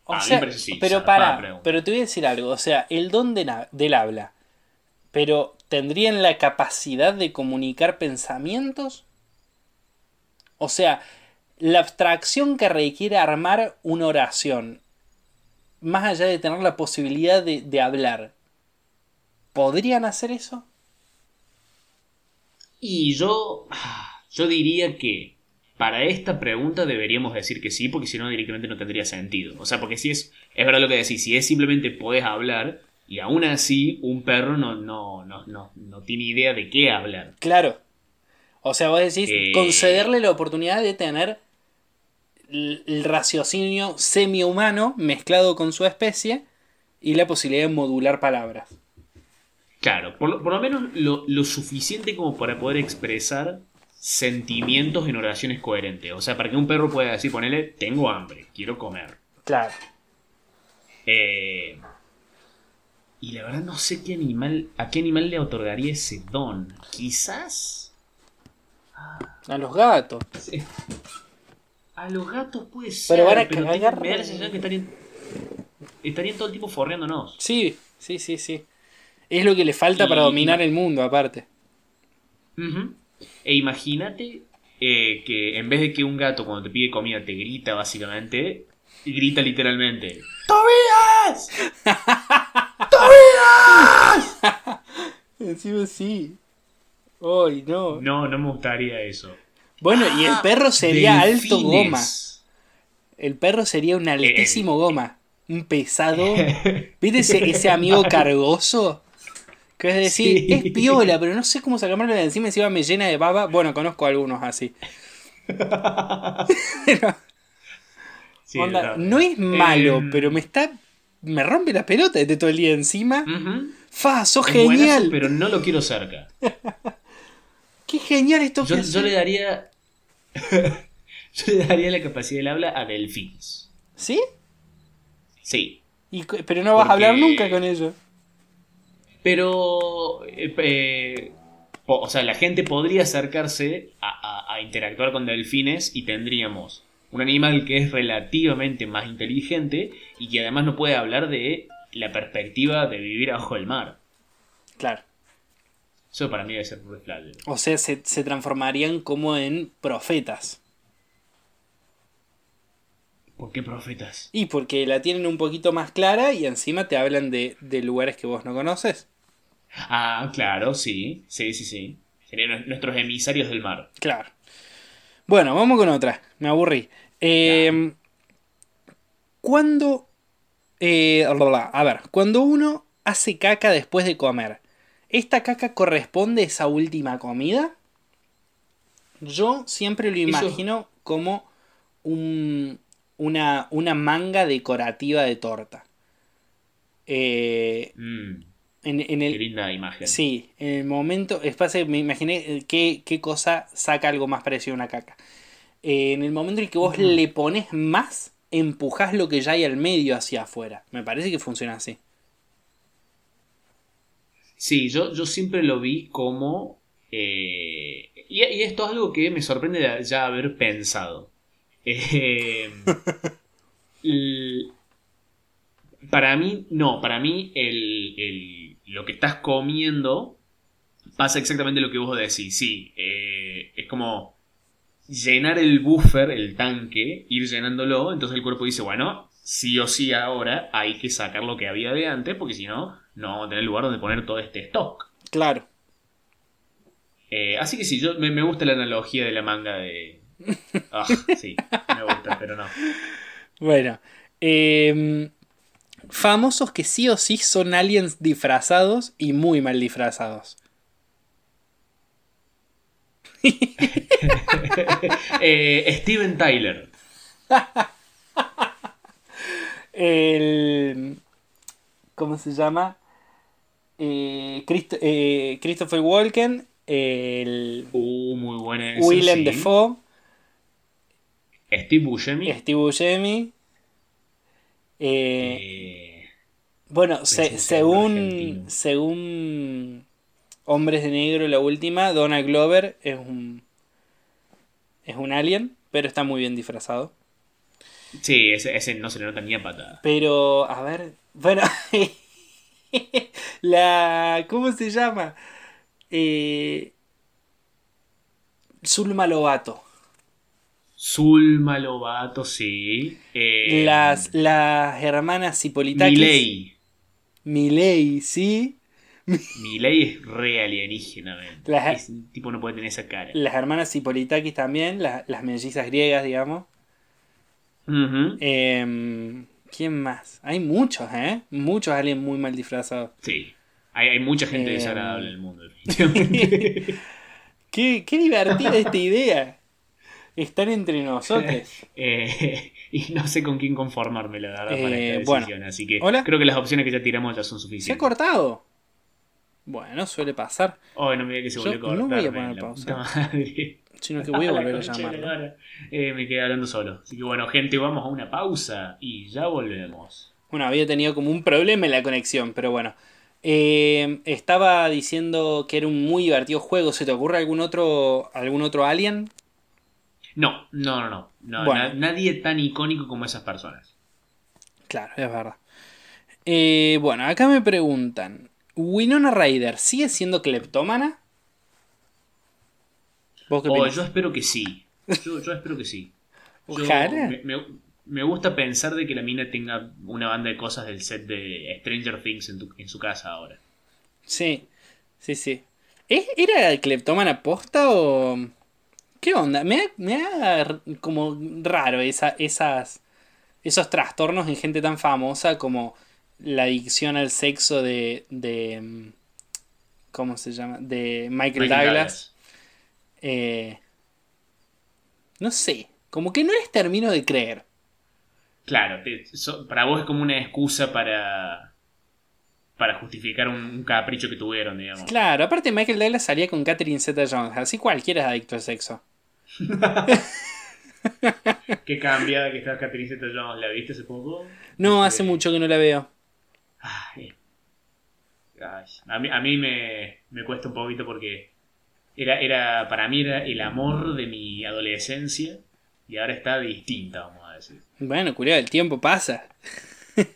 O A mí me sea, sí, pero para, pero te voy a decir algo, o sea, el don de del habla, pero ¿tendrían la capacidad de comunicar pensamientos? O sea, la abstracción que requiere armar una oración más allá de tener la posibilidad de, de hablar, ¿podrían hacer eso? Y yo, yo diría que para esta pregunta deberíamos decir que sí, porque si no directamente no tendría sentido. O sea, porque si es, es verdad lo que decís, si es simplemente podés hablar y aún así un perro no, no, no, no, no tiene idea de qué hablar. Claro. O sea, vos decís Eh. concederle la oportunidad de tener el, el raciocinio semi-humano mezclado con su especie y la posibilidad de modular palabras. Claro, por lo, por lo menos lo, lo suficiente como para poder expresar sentimientos en oraciones coherentes. O sea, para que un perro pueda decir, ponele, tengo hambre, quiero comer. Claro. Eh, y la verdad no sé qué animal, a qué animal le otorgaría ese don. Quizás A los gatos. sí. a los gatos puede ser. Pero van a tiene- cagar- me da la sensación que estarían, estarían todo el tiempo forreándonos. Sí, sí, sí, sí. Es lo que le falta para dominar el mundo, aparte. E imagínate eh, que en vez de que un gato cuando te pide comida te grita básicamente, grita literalmente. ¡Tobías! Encima sí. Ay, no. No, no me gustaría eso. Bueno, y el perro sería alto goma. El perro sería un altísimo goma. Un pesado. ¿Viste ese, ese amigo cargoso? Que es decir, Sí. es piola, pero no sé cómo sacármelo de encima. Encima me llena de baba. Bueno, conozco algunos así. Sí, onda, no es malo, Em, pero me está. Me rompe las pelotas de todo el día encima. ujú. ¡Fa! ¡Sos Es buenazo, genial! pero no lo quiero cerca. ¡Qué genial esto Yo, que yo haces! le daría. yo le daría la capacidad del habla a delfines. ¿Sí? Sí. Y pero no vas a hablar nunca con ellos. Pero. eh, po- o sea, la gente podría acercarse a, a- a interactuar con delfines y tendríamos un animal que es relativamente más inteligente y que además no puede hablar de la perspectiva de vivir abajo del mar. Claro. Eso para mí debe ser un reflado. O sea, se, se transformarían como en profetas. ¿Por qué profetas? Y porque la tienen un poquito más clara y encima te hablan de, de lugares que vos no conoces. Ah, claro, sí. Sí, sí, sí. Serían nue- nuestros emisarios del mar. Claro. Bueno, vamos con otra. Me aburrí. Eh, cuando... eh, a ver, cuando uno hace caca después de comer, ¿esta caca corresponde a esa última comida? Yo siempre lo Eso- imagino como un- una, una manga decorativa de torta. Eh, Mm, en, en qué el, linda imagen. Sí, en el momento, es me imaginé eh, qué, qué cosa saca algo más parecido a una caca. Eh, en el momento en que vos le pones más, empujás lo que ya hay al medio hacia afuera. Me parece que funciona así. Sí, yo, yo siempre lo vi como... eh, y, y esto es algo que me sorprende de ya haber pensado. Eh, para mí, no, para mí el, el- lo que estás comiendo pasa exactamente lo que vos decís. Sí, eh, es como llenar el buffer, el tanque, ir llenándolo. Entonces el cuerpo dice, bueno, sí o sí ahora hay que sacar lo que había de antes, porque si no, no vamos a tener lugar donde poner todo este stock. Claro. Eh, así que sí, yo me, me gusta la analogía de la manga de. Ah, sí, me gusta, pero no. Bueno. em, famosos que sí o sí son aliens disfrazados y muy mal disfrazados. Eh, Steven Tyler. El. ¿Cómo se llama? Eh, Christ- eh, Christopher Walken. El. Uh, muy buena Willem sí. Dafoe. Steve Buscemi. Steve Buscemi. Eh, bueno, se- según, según Hombres de Negro, la última, Donald Glover es un, es un alien, pero está muy bien disfrazado. sí, ese, ese no se le nota ni a patada. Pero, a ver, bueno, la, ¿cómo se llama? Eh, Zulma Lobato. Zulma Lobato, sí. Eh, Las, las hermanas Hipolitakis. Milei. Milei, ¿sí? Milei es re alienígena. Las- Ese tipo no puede tener esa cara. Las hermanas Hipolitakis también, la- las mellizas griegas, digamos. Em, ¿Quién más? Hay muchos, ¿eh? Muchos aliens muy mal disfrazados. Sí. Hay, hay mucha gente Eh, desagradable en el mundo, definitivamente. Qué, qué divertida esta idea. Estar entre nosotros. Eh, y no sé con quién conformarme, la verdad, para Eh, esta bueno. decisión. Así que Hola. creo que las opciones que ya tiramos ya son ¿Se ha suficientes. cortado? Bueno, suele pasar. Oh, no me diga que se volvió a cortar. no voy a poner la pausa. madre. Sino que voy a volver a lora. Eh, me quedé hablando solo. Así que bueno, gente, vamos a una pausa y ya volvemos. Bueno, había tenido como un problema en la conexión, pero bueno. Eh, estaba diciendo que era un muy divertido juego. ¿Se te ocurre algún otro, algún otro alien? No, no, no, no. no Bueno. na- nadie tan icónico como esas personas. Claro, es verdad. Eh, bueno, acá me preguntan. ¿Winona Ryder sigue siendo cleptómana? ¿Vos qué Oh, yo espero que sí. Yo, yo espero que sí. Yo- Ojalá. me, me- me gusta pensar de que la mina tenga una banda de cosas del set de Stranger Things en, tu- en su casa ahora. Sí, sí, sí. ¿Es- ¿Era cleptómana posta o.? ¿Qué onda? Me da, me da como raro esa, esas, esos trastornos en gente tan famosa como la adicción al sexo de. de mm, ¿Cómo se llama? De Michael, Michael Douglas. Eh, no sé, como que no les termino de creer. Claro, te- so- para vos es como una excusa para. para justificar un, un capricho que tuvieron, digamos. Claro, aparte Michael Douglas salía con Catherine Zeta Jones, así cualquiera es adicto al sexo. Qué cambiada que está Catherine Zeta Jones, ¿la viste hace poco? No, Este, hace mucho que no la veo. Ay. Ay, A mí, a mí me, me cuesta un poquito porque era, era, para mí era el amor de mi adolescencia y ahora está distinta, vamos a decir. Bueno, curioso, el tiempo pasa.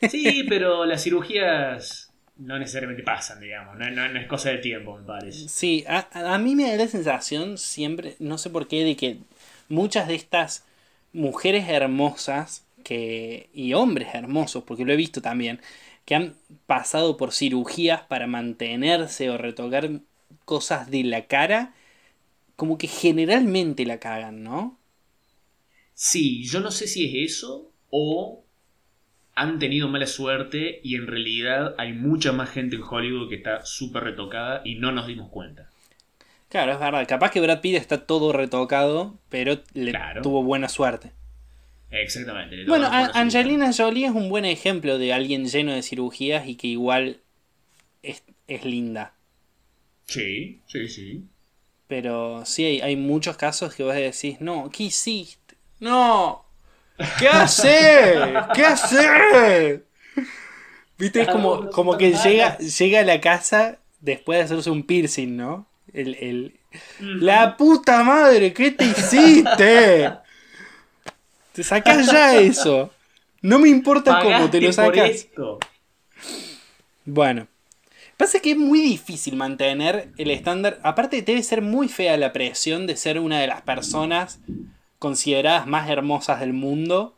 Sí, pero las cirugías no necesariamente pasan, digamos, no, no- no es cosa de tiempo, me parece. Sí, a, a mí me da la sensación siempre, no sé por qué, de que muchas de estas mujeres hermosas que, y hombres hermosos, porque lo he visto también, que han pasado por cirugías para mantenerse o retocar cosas de la cara, como que generalmente la cagan, ¿no? Sí, yo no sé si es eso o han tenido mala suerte y en realidad hay mucha más gente en Hollywood que está súper retocada y no nos dimos cuenta. Claro, es verdad. Capaz que Brad Pitt está todo retocado, pero le Claro. tuvo buena suerte. Exactamente. Bueno, cirugía. Angelina Jolie es un buen ejemplo de alguien lleno de cirugías y que igual es, es linda. Sí, sí, sí. Pero sí, hay, hay muchos casos que vos decís, no, ¿qué hiciste? No, ¿qué haces? ¿Qué haces? Viste, es como, como que llega, llega a la casa después de hacerse un piercing, ¿no? El, el- La puta madre, ¿qué te hiciste? Te sacás ya eso. No me importa cómo te lo sacas. esto. Bueno. Pasa que es muy difícil mantener el estándar. Aparte, debe ser muy fea la presión de ser una de las personas consideradas más hermosas del mundo.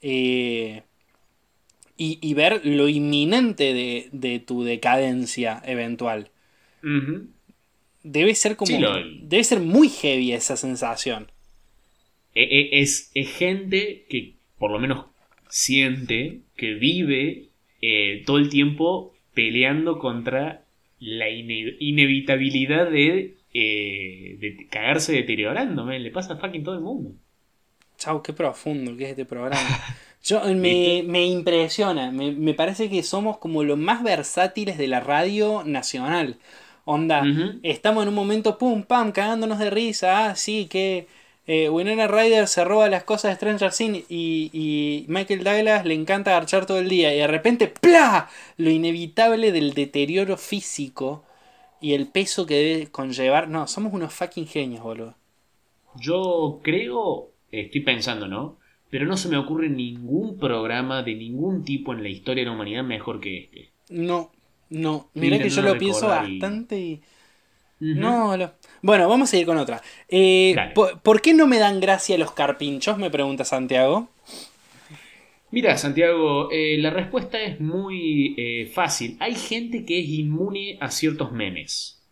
eh, y, y ver lo inminente de, de tu decadencia eventual. Debe ser como. Sí, lo- Debe ser muy heavy esa sensación. E- e- Es, es gente que por lo menos siente que vive eh, todo el tiempo peleando contra la ine- inevitabilidad de, eh, de cagarse deteriorando. men. Le pasa a fucking todo el mundo. Chau, qué profundo que es este programa. Yo, me, me impresiona, me, me parece que somos como los más versátiles de la radio nacional. Onda, estamos en un momento, pum, pam, cagándonos de risa. Ah, sí, que eh, Winona Ryder se roba las cosas de Stranger Things y, y Michael Douglas le encanta garchar todo el día. Y de repente, ¡plá! Lo inevitable del deterioro físico y el peso que debe conllevar. No, somos unos fucking genios, boludo. Yo creo, estoy pensando, ¿no? Pero no se me ocurre ningún programa de ningún tipo en la historia de la humanidad mejor que este. No, no. Mira Mira, que yo lo pienso y- bastante y. No, lo- Bueno, vamos a ir con otra. Eh, Dale. ¿por, por qué no me dan gracia los carpinchos? Me pregunta Santiago. Mira, Santiago, eh, la respuesta es muy eh, fácil. Hay gente que es inmune a ciertos memes.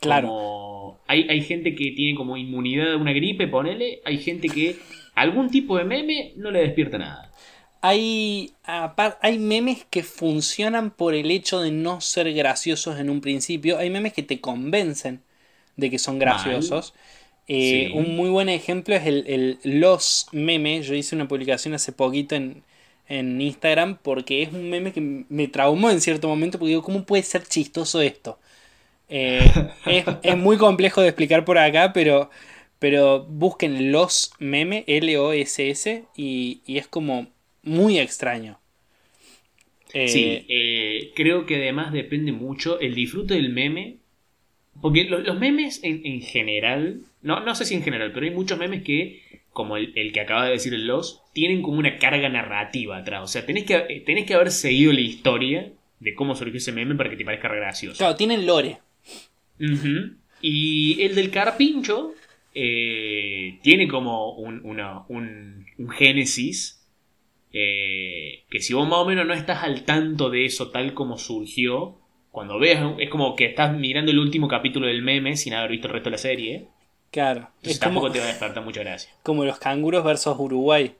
Claro. Como- hay, hay gente que tiene como inmunidad a una gripe, ponele. Hay gente que algún tipo de meme no le despierta nada. Hay, hay memes que funcionan por el hecho de no ser graciosos en un principio. Hay memes que te convencen de que son graciosos. Eh, Sí. Un muy buen ejemplo es el, el Los Memes. Yo hice una publicación hace poquito en, en Instagram porque es un meme que me traumó en cierto momento porque digo, ¿cómo puede ser chistoso esto? Eh, es, es muy complejo de explicar por acá, pero, pero busquen Los Meme, L-O-S-S, y, y es como muy extraño. Eh, Sí, eh, creo que además depende mucho el disfrute del meme. Porque lo- los, memes en, en general, no, no sé si en general, pero hay muchos memes que, como el, el que acaba de decir el Los, tienen como una carga narrativa atrás. O sea, tenés que, eh, tenés que haber seguido la historia de cómo surgió ese meme para que te parezca gracioso. Claro, tienen lore. Y el del carpincho eh, tiene como un, una- un, un génesis eh, que si vos más o menos no estás al tanto de eso tal como surgió, cuando veas, es como que estás mirando el último capítulo del meme sin haber visto el resto de la serie, Claro. entonces Es como, tampoco te va a despertar mucha gracia. como los canguros versus Uruguay.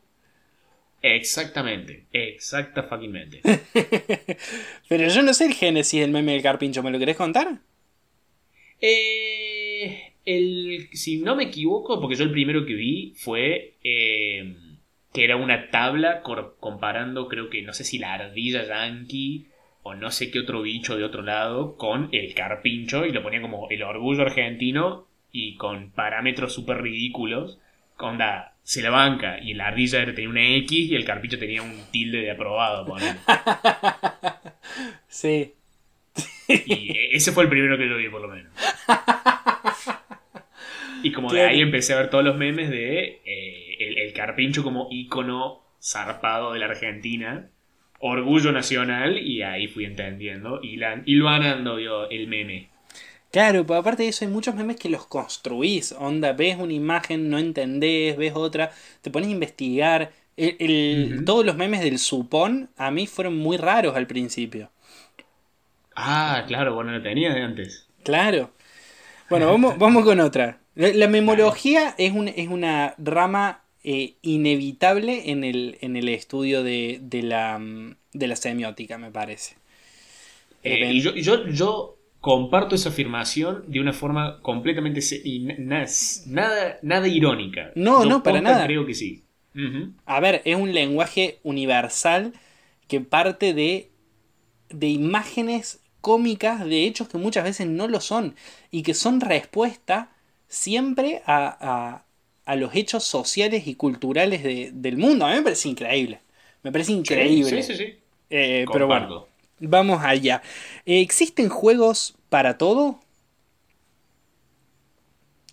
Exactamente, exacta fuckingmente. Pero yo no sé el génesis del meme del carpincho, ¿me lo querés contar? Eh, el, si no me equivoco, porque yo el primero que vi fue eh, que era una tabla comparando, creo que no sé si la ardilla yankee o no sé qué otro bicho de otro lado con el carpincho y lo ponía como el orgullo argentino y con parámetros súper ridículos. Onda, se la banca y la ardilla tenía una X y el carpincho tenía un tilde de aprobado. Sí. Y ese fue el primero que yo vi, por lo menos. Y como de ahí empecé a ver todos los memes de eh, el, el carpincho como ícono zarpado de la Argentina, orgullo nacional, y ahí fui entendiendo, y, ganando yo el meme. Claro, pero aparte de eso hay muchos memes que los construís. Onda, ves una imagen, no entendés, ves otra, te pones a investigar. El- el- Ujú. Todos los memes del supón a mí fueron muy raros al principio. Ah, claro, bueno, lo tenía de antes. Claro. Bueno, vamos, vamos con otra. La, la memología es, un- es una rama eh, inevitable en el, en el estudio de, de la, mm, de la semiótica, me parece. Eh, y yo, yo, yo comparto esa afirmación de una forma completamente nada, nada irónica. No, no, para nada. Creo que sí. A ver, es un lenguaje universal que parte de, de imágenes cómicas de hechos que muchas veces no lo son y que son respuesta siempre a, a- a los hechos sociales y culturales de- del mundo. A mí me parece increíble. Me parece increíble. Sí, sí, sí. Eh, pero bueno, vamos allá. ¿Existen juegos para todo?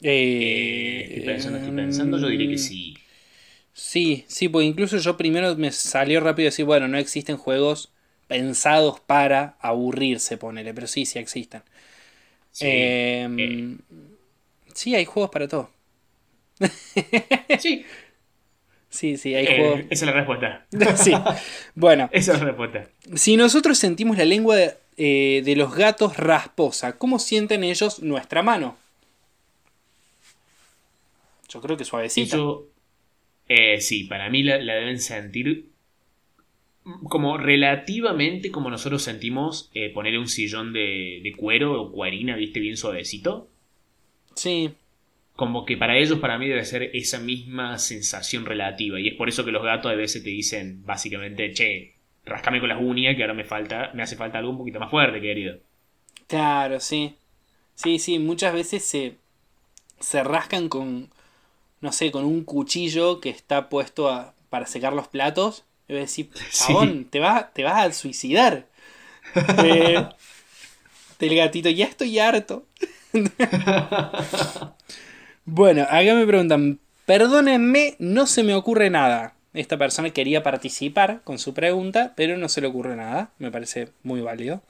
Eh, estoy pensando, estoy pensando, yo diría que sí. Sí, sí, porque incluso yo primero me salió rápido decir, bueno, no existen juegos pensados para aburrirse, ponele, pero sí, sí existen. Sí, Em, eh. Sí, hay juegos para todo. Sí, Sí, sí, hay eh, juegos. esa es la respuesta. Sí. Bueno, Esa es la respuesta. si nosotros sentimos la lengua de, eh, de los gatos rasposa, ¿cómo sienten ellos nuestra mano? Yo creo que suavecita. Eso, eh, sí, para mí la, la deben sentir como relativamente como nosotros sentimos eh, ponerle un sillón de, de cuero o cuerina, viste, bien suavecito. Sí, Como que para ellos, para mí, debe ser esa misma sensación relativa. Y es por eso que los gatos a veces te dicen, básicamente, che, rascame con las uñas, que ahora me falta, me hace falta algo un poquito más fuerte, querido. Claro, sí. Sí, sí, muchas veces se, se rascan con, no sé, con un cuchillo que está puesto a- para secar los platos. Y voy a decir, chabón, te, vas, te vas a suicidar. Eh, del gatito, ya estoy harto. bueno, acá me preguntan, perdónenme, no se me ocurre nada. Esta persona quería participar con su pregunta, pero no se le ocurre nada. Me parece muy válido.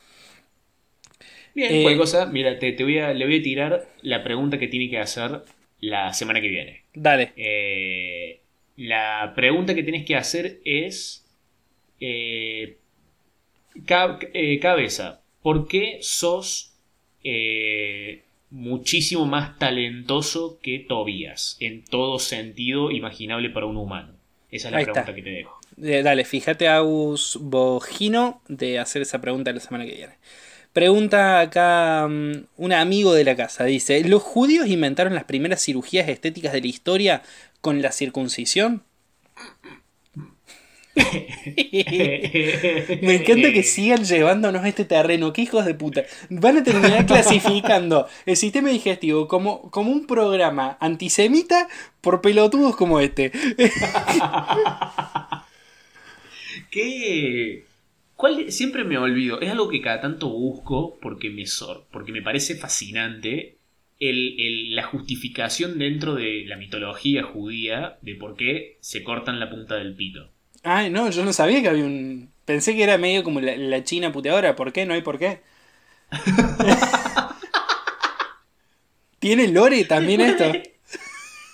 Bien, Eh, cualquier cosa, mira, te, te voy a, le voy a tirar la pregunta que tiene que hacer la semana que viene. Dale. Eh, la pregunta que tienes que hacer es. eh, eh, cabeza, ¿por qué sos eh, muchísimo más talentoso que Tobías? En todo sentido imaginable para un humano. Esa es la Ahí pregunta está. que te dejo. Eh, dale, fíjate a Agus Bogino de hacer esa pregunta la semana que viene. Pregunta acá mm, un amigo de la casa. Dice, ¿los judíos inventaron las primeras cirugías estéticas de la historia con la circuncisión? Me encanta que sigan llevándonos a este terreno. ¡Qué hijos de puta! Van a terminar clasificando el sistema digestivo como, como un programa antisemita por pelotudos como este. ¿Qué? ¿Cuál? Siempre me olvido. Es algo que cada tanto busco porque me, sor- porque me parece fascinante el- el- la justificación dentro de la mitología judía de por qué se cortan la punta del pito. Ay, no, yo no sabía que había un. Pensé que era medio como la, la China puteadora. ¿Por qué? No hay por qué. ¿Tiene lore también esto?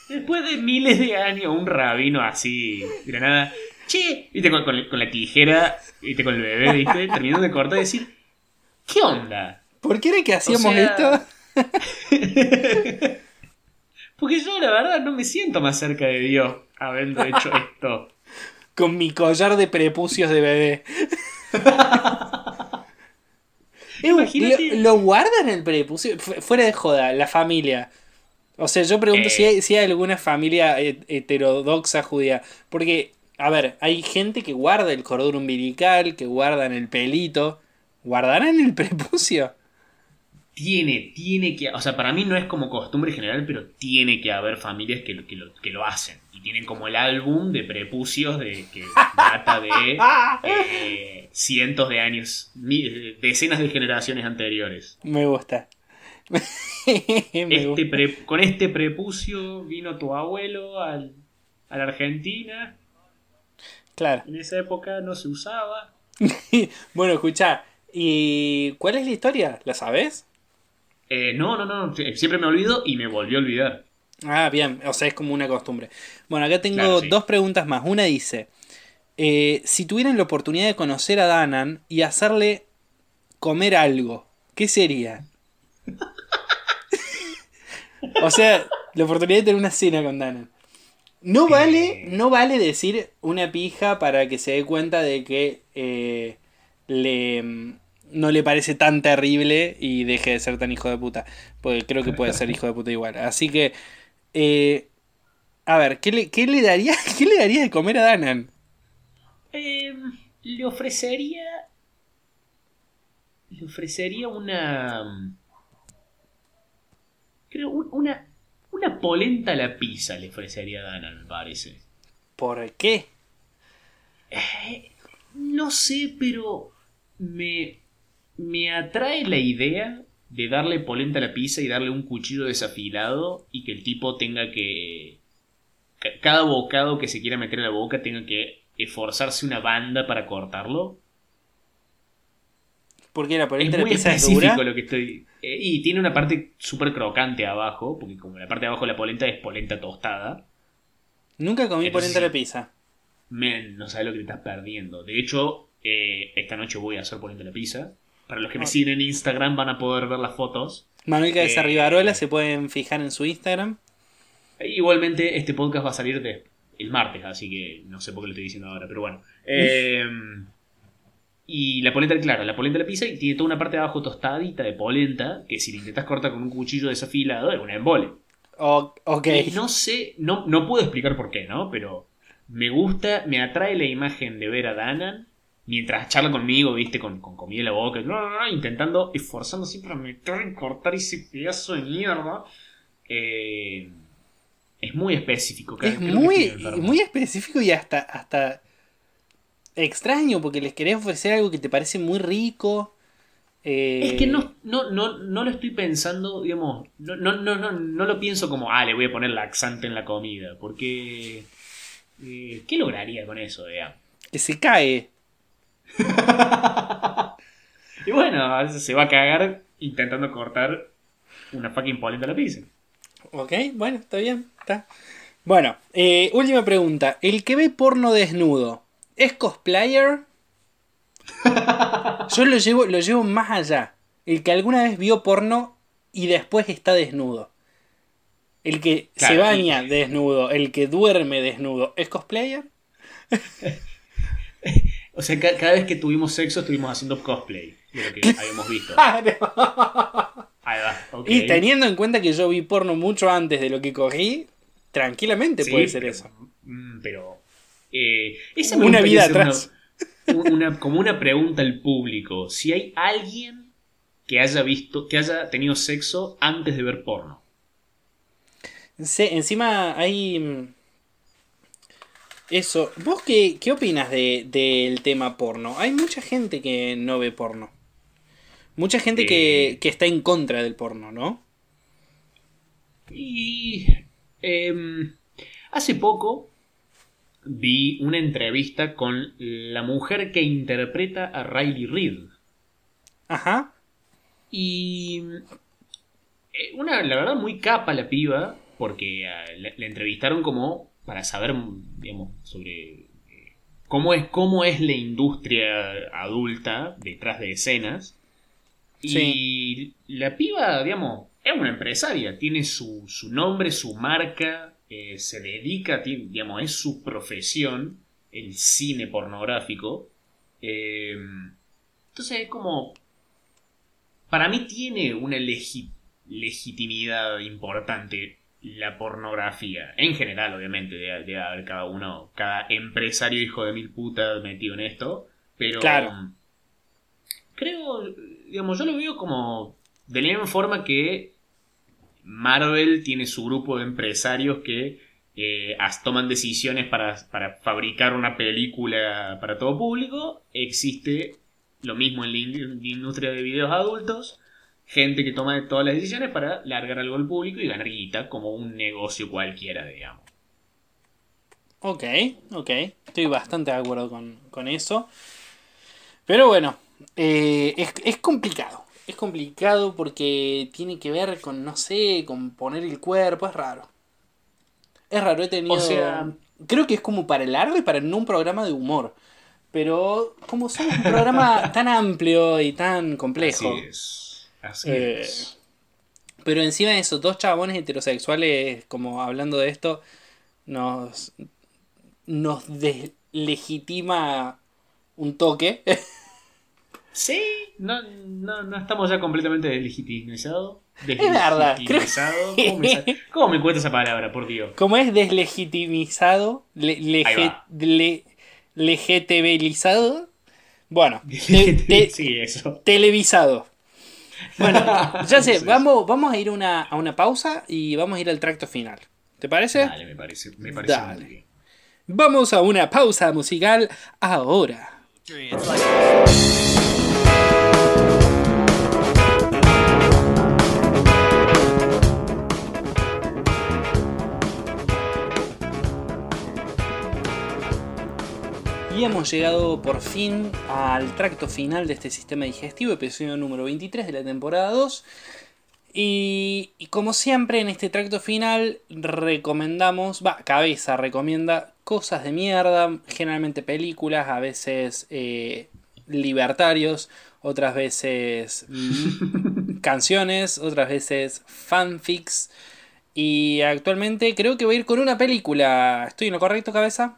Después de miles de años, un rabino así, de la nada, che, viste, con, con- con la tijera, viste, con el bebé, viste, terminando de cortar y decir, ¿qué onda? ¿Por qué era que hacíamos sea- esto? Porque yo la verdad no me siento más cerca de Dios habiendo hecho esto. Con mi collar de prepucios de bebé. Eh, Imagínate- ¿Lo, lo guardan el prepucio? Fu- Fuera de joda, la familia. O sea, yo pregunto Eh. si, hay, si hay alguna familia eh, heterodoxa judía. Porque, a ver, hay gente que guarda el cordón umbilical, que guardan el pelito. ¿Guardarán el prepucio? Tiene, tiene que, o sea, para mí no es como costumbre general, pero tiene que haber familias que, lo, que lo hacen. Tienen como el álbum de prepucios de, que data de eh, cientos de años, decenas de generaciones anteriores. Me gusta. Me Este gusta. pre- con este prepucio vino tu abuelo al, a la Argentina. Claro. En esa época no se usaba. Bueno, escucha. ¿Y cuál es la historia? ¿La sabes? Eh, no, no, no, siempre me olvido y me volvió a olvidar. Ah, bien, o sea, es como una costumbre. Bueno, acá tengo Claro, sí. dos preguntas más. Una dice, eh, si tuvieran la oportunidad de conocer a Danan y hacerle comer algo, ¿qué sería? o sea, la oportunidad de tener una cena con Danan. No vale, Eh. no vale decir una pija para que se dé cuenta de que eh, le, no le parece tan terrible y deje de ser tan hijo de puta. Porque creo que puede ser hijo de puta igual. Así que, eh, a ver, ¿qué le, qué le daría, qué le daría de comer a Danan? Eh, le ofrecería. Le ofrecería una. Creo, un- una. Una polenta a la pizza le ofrecería a Dana, me parece. ¿Por qué? Eh, no sé, pero. Me. Me atrae la idea de darle polenta a la pizza y darle un cuchillo desafilado y que el tipo tenga que. ca- Cada bocado que se quiera meter en la boca tenga que esforzarse una banda para cortarlo. Porque la Es polenta de muy pizza es dura. lo que estoy. eh, y tiene una parte súper crocante abajo, porque como la parte de abajo de la polenta es polenta tostada. Nunca comí Entonces, polenta de sí. pizza. Men, no sabes lo que te estás perdiendo. De hecho, eh, esta noche voy a hacer polenta a la pizza. Para los que me siguen en Instagram van a poder ver las fotos. Manuel Cabeza Eh, Rivarola se pueden fijar en su Instagram. E Igualmente, este podcast va a salir de el martes, así que no sé por qué lo estoy diciendo ahora, pero bueno. Eh, y la polenta, claro, la polenta de la pizza y tiene toda una parte de abajo tostadita de polenta, que si la intentas cortar con un cuchillo desafilado es una embole. O- ok. Y no sé, no, no puedo explicar por qué, ¿no? Pero me gusta, me atrae la imagen de ver a Danan mientras charla conmigo, viste, con, con comida en la boca, no, no, no, intentando, esforzando siempre a meter y cortar ese pedazo de mierda. Eh, es muy específico, Es muy, muy específico y hasta, hasta extraño porque les querés ofrecer algo que te parece muy rico. eh, Es que no, no, no, no lo estoy pensando, digamos, no, no, no, no, no lo pienso como, ah, le voy a poner laxante en la comida, porque... eh, ¿Qué lograría con eso, digamos? Que se cae. Y bueno, a veces se va a cagar intentando cortar una fucking polenta a la pizza. Ok, bueno, está bien. Está. Bueno, eh, última pregunta. ¿El que ve porno desnudo es cosplayer? Yo lo llevo, lo llevo más allá. El que alguna vez vio porno y después está desnudo. El que se baña desnudo, el que duerme desnudo, ¿es cosplayer? O sea, ca- cada vez que tuvimos sexo estuvimos haciendo cosplay de lo que habíamos visto. Claro. Ahí va. Y teniendo en cuenta que yo vi porno mucho antes de lo que cogí, tranquilamente Sí, puede ser pero- eso. mm, Pero. eh, esa Una vida una- atrás. una- como una pregunta al público. Si hay alguien que haya visto, que haya tenido sexo antes de ver porno. Sí, encima hay. Eso. ¿Vos qué, qué opinas de- del tema porno? Hay mucha gente que no ve porno. Mucha gente que, Eh. que está en contra del porno, ¿no? Y. em, hace poco vi una entrevista con la mujer que interpreta a Riley Reid. Ajá. Y. eh, Una, la verdad, muy capa la piba, porque ah, la, la entrevistaron como para saber, digamos, sobre eh, cómo es, cómo es la industria adulta detrás de escenas. Y la piba, digamos, es una empresaria, tiene su, su nombre, su marca, eh, se dedica, tiene- digamos, es su profesión, el cine pornográfico. Eh, entonces es como para mí tiene una legi- legitimidad importante la pornografía. En general, obviamente, debe, debe haber cada uno, cada empresario hijo de mil putas metido en esto. Pero Claro. creo, digamos, yo lo veo como de la misma forma que Marvel tiene su grupo de empresarios que eh, as- toman decisiones para, para fabricar una película para todo público. Existe lo mismo en la in- industria de videos adultos. Gente que toma todas las decisiones para largar algo al público y ganar guita como un negocio cualquiera, digamos. Ok, ok. Estoy bastante de acuerdo con, con eso. Pero bueno, eh, es, es complicado. Es complicado porque tiene que ver con, no sé, con poner el cuerpo. Es raro. Es raro, he tenido... O sea- Creo que es como para el largo y para no un programa de humor. Pero como somos un programa tan amplio y tan complejo. Así es. Así Eh, es. Pero encima de eso, dos chabones heterosexuales, como hablando de esto, nos, nos deslegitima un toque. Sí, no, no, no estamos ya completamente deslegitimizados. verdad, Deslegitimizado. ¿Cómo, me sa- ¿Cómo me cuesta esa palabra, por Dios? Como es deslegitimizado, le, lege- le- bueno, te- te- sí, eso. televisado. Bueno, ya sé, Sí. vamos, vamos a ir a una, a una pausa y vamos a ir al tracto final. ¿Te parece? Dale, me parece, me parece Dale. muy bien. Vamos a una pausa musical ahora. Y hemos llegado por fin al tracto final de este sistema digestivo, episodio número 23 de la temporada 2. Y, y como siempre en este tracto final recomendamos, va, cabeza recomienda cosas de mierda, generalmente películas, a veces eh, libertarios, otras veces mm, canciones, otras veces fanfics. Y actualmente creo que voy a ir con una película. ¿Estoy en lo correcto, cabeza?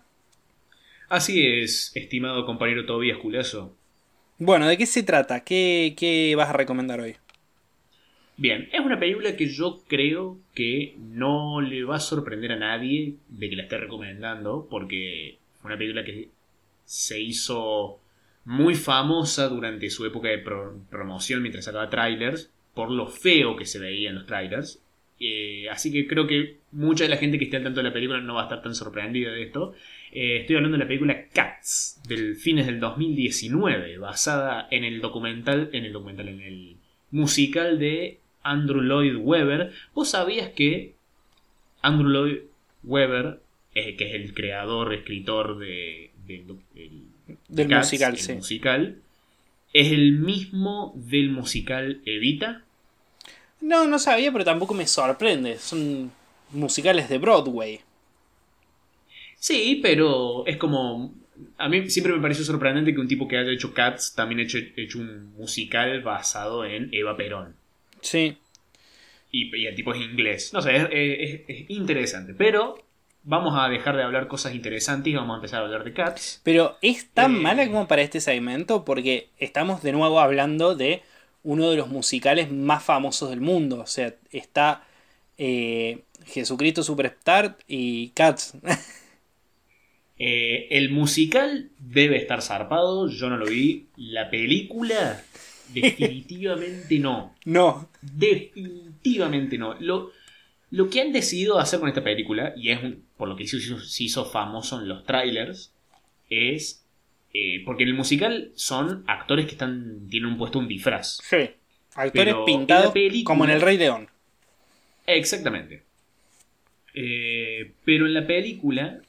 Así es, estimado compañero Tobías Culazo. Bueno, ¿de qué se trata? ¿Qué, qué vas a recomendar hoy? Bien, es una película que yo creo que no le va a sorprender a nadie de que la esté recomendando, porque fue una película que se hizo muy famosa durante su época de pro- promoción mientras sacaba trailers, por lo feo que se veía en los trailers. Eh, así que creo que mucha de la gente que esté al tanto de la película no va a estar tan sorprendida de esto. Eh, estoy hablando de la película Cats, del fines del 2019, basada en el documental, en el documental, en el musical de Andrew Lloyd Webber. ¿Vos sabías que Andrew Lloyd Webber, eh, que es el creador, escritor de, de- del- Del Cats, musical, el sí. musical, es el mismo del musical Evita. No, no sabía, pero tampoco me sorprende. Son musicales de Broadway. Sí, pero es como. A mí siempre me pareció sorprendente que un tipo que haya hecho Cats también haya hecho, hecho un musical basado en Eva Perón. Sí. Y, y el tipo es inglés. No sé, es, es- es interesante. Pero vamos a dejar de hablar cosas interesantes y vamos a empezar a hablar de Cats. Pero es tan Eh. mala como para este segmento porque estamos de nuevo hablando de uno de los musicales más famosos del mundo. O sea, está eh, Jesucristo Superstar y Cats. Eh, el musical debe estar zarpado, yo no lo vi. La película, definitivamente no. no. Definitivamente no. Lo, lo que han decidido hacer con esta película, y es un- por lo que se hizo, se hizo famoso en los trailers, es. eh, porque en el musical son actores que están tienen un puesto un disfraz. Sí. Actores Pero pintados película- como en El Rey León. Exactamente. Eh, pero en la película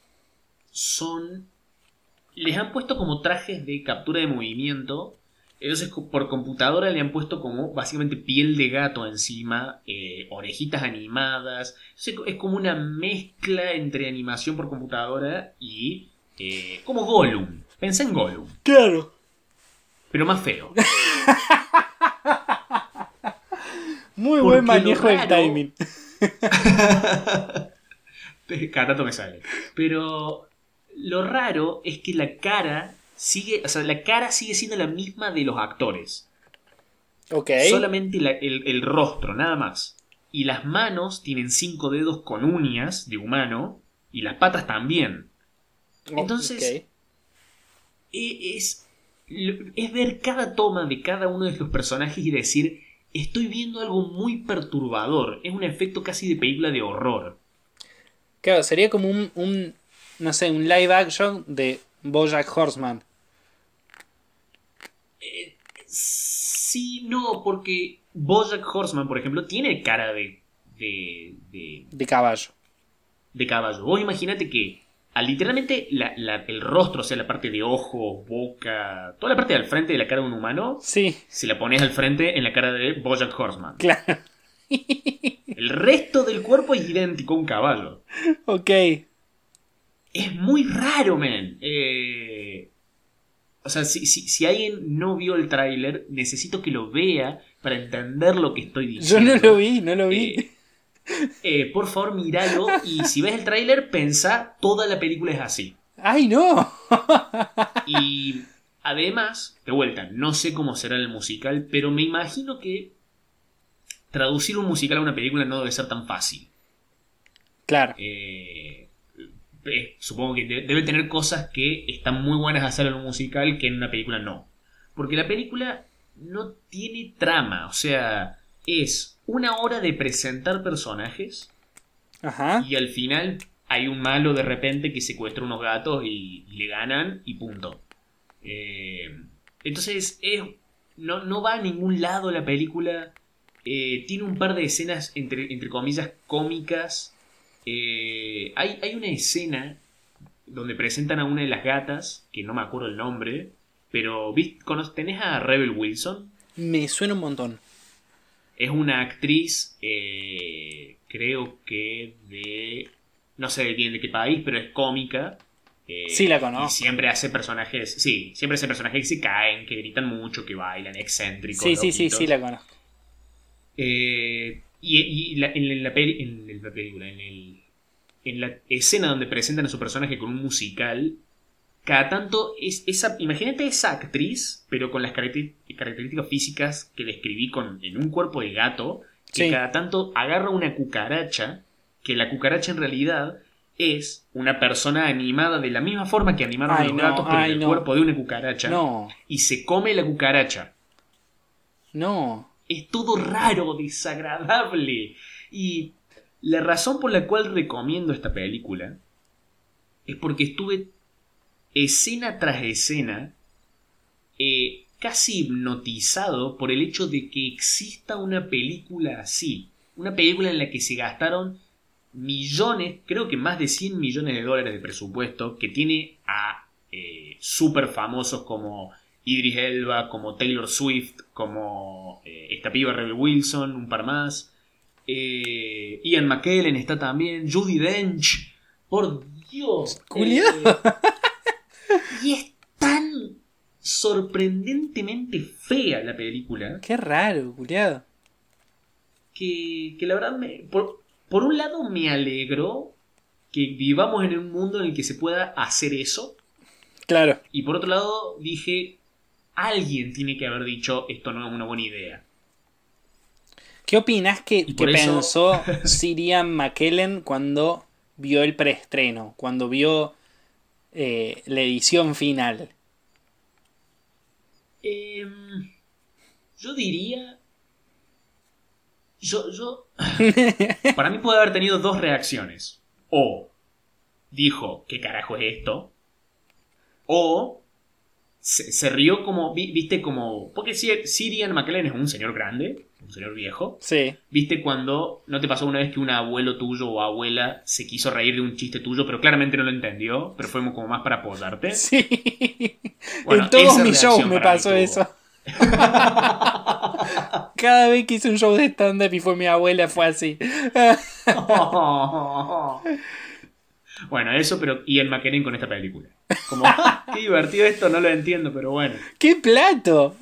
son. Les han puesto como trajes de captura de movimiento. Entonces por computadora le han puesto como básicamente piel de gato encima, eh, orejitas animadas. Entonces es como una mezcla entre animación por computadora y. eh, como Gollum. Pensé en Gollum, Claro. pero más feo. Muy Porque buen manejo del raro- timing. Cada tanto me sale. Pero lo raro es que la cara sigue, o sea, la cara sigue siendo la misma de los actores. Ok. Solamente la- el, el rostro, nada más. Y las manos tienen cinco dedos con uñas de humano y las patas también. entonces-. E- Es, es ver cada toma de cada uno de los personajes y decir, estoy viendo algo muy perturbador. Es un efecto casi de película de horror. Claro, sería como un, un, no sé, un live action de Bojack Horseman. Sí, no, porque Bojack Horseman, por ejemplo, tiene cara de, de, de, De caballo. de caballo. Vos imaginate que a literalmente la- la- el rostro, o sea, la parte de ojo, boca, toda la parte del frente de la cara de un humano, Sí, se la pones al frente en la cara de Bojack Horseman. claro. El resto del cuerpo es idéntico a un caballo. Ok. Es muy raro, man. Eh, O sea, si, si, si alguien no vio el tráiler, necesito que lo vea para entender lo que estoy Yo diciendo. no lo vi, no lo vi. Eh, eh, por favor, míralo y si ves el tráiler, pensá toda la película es así. ¡Ay, no! Y además, de vuelta, no sé cómo será el musical, pero me imagino que traducir un musical a una película no debe ser tan fácil. Claro. Eh, eh, supongo que de- debe tener cosas que están muy buenas hacer en un musical que en una película no. Porque la película no tiene trama, o sea, es una hora de presentar personajes Ajá. y al final hay un malo de repente que secuestra unos gatos y, y le ganan y punto. Eh, entonces es, no, no va a ningún lado la película. Eh, tiene un par de escenas entre, entre comillas cómicas. Eh, hay, hay una escena donde presentan a una de las gatas, que no me acuerdo el nombre, pero ¿viste? ¿Cono- ¿tenés a Rebel Wilson? Me suena un montón. Es una actriz, eh, creo que de. No sé de bien de qué país, pero es cómica. eh, Sí, la conozco. Y siempre hace personajes. Sí, siempre hace personajes que se caen, que gritan mucho, que bailan, excéntricos. Sí, sí, sí, sí, la conozco. Eh, y y la- en, la peli- en la película, en, el- en la escena donde presentan a su personaje con un musical, cada tanto es esa. Imagínate esa actriz, pero con las características físicas que describí con, en un cuerpo de gato, que Sí. cada tanto agarra una cucaracha, que la cucaracha en realidad es una persona animada de la misma forma que animaron a los no, gatos, pero ay, en el no. cuerpo de una cucaracha, No, y se come la cucaracha no. es todo raro, desagradable. Y la razón por la cual recomiendo esta película es porque estuve escena tras escena eh, casi hipnotizado por el hecho de que exista una película así. Una película en la que se gastaron millones, creo que más de 100 millones de dólares de presupuesto, que tiene a eh, super famosos como Idris Elba, como Taylor Swift, como eh, esta piba Wilson, un par más. Eh, Ian McKellen está también, Judy Dench. Por Dios. Culiao. eh, y es tan sorprendentemente fea la película Qué raro, culiado. que, que la verdad, me, por, por un lado me alegró que vivamos en un mundo en el que se pueda hacer eso. Claro. Y por otro lado dije, alguien tiene que haber dicho esto no es una buena idea. ¿Qué opinas que, eso- pensó Sirian McKellen cuando vio el preestreno? Cuando vio eh, la edición final. Em, yo diría... Yo, yo... Para mí puede haber tenido dos reacciones. O dijo, ¿qué carajo es esto? O se, se rió como, vi- viste, como... Porque si Sirian McKellen es un señor grande, señor viejo. Sí. ¿Viste cuando no te pasó una vez que un abuelo tuyo o abuela se quiso reír de un chiste tuyo, pero claramente no lo entendió, pero fue como más para apoyarte? Sí. Bueno, en todos mis shows me pasó eso. Cada vez que hice un show de stand-up y fue mi abuela, fue así. bueno, eso, pero Ian McKellen con esta película. Como, qué divertido esto, no lo entiendo, pero bueno. ¡Qué plato!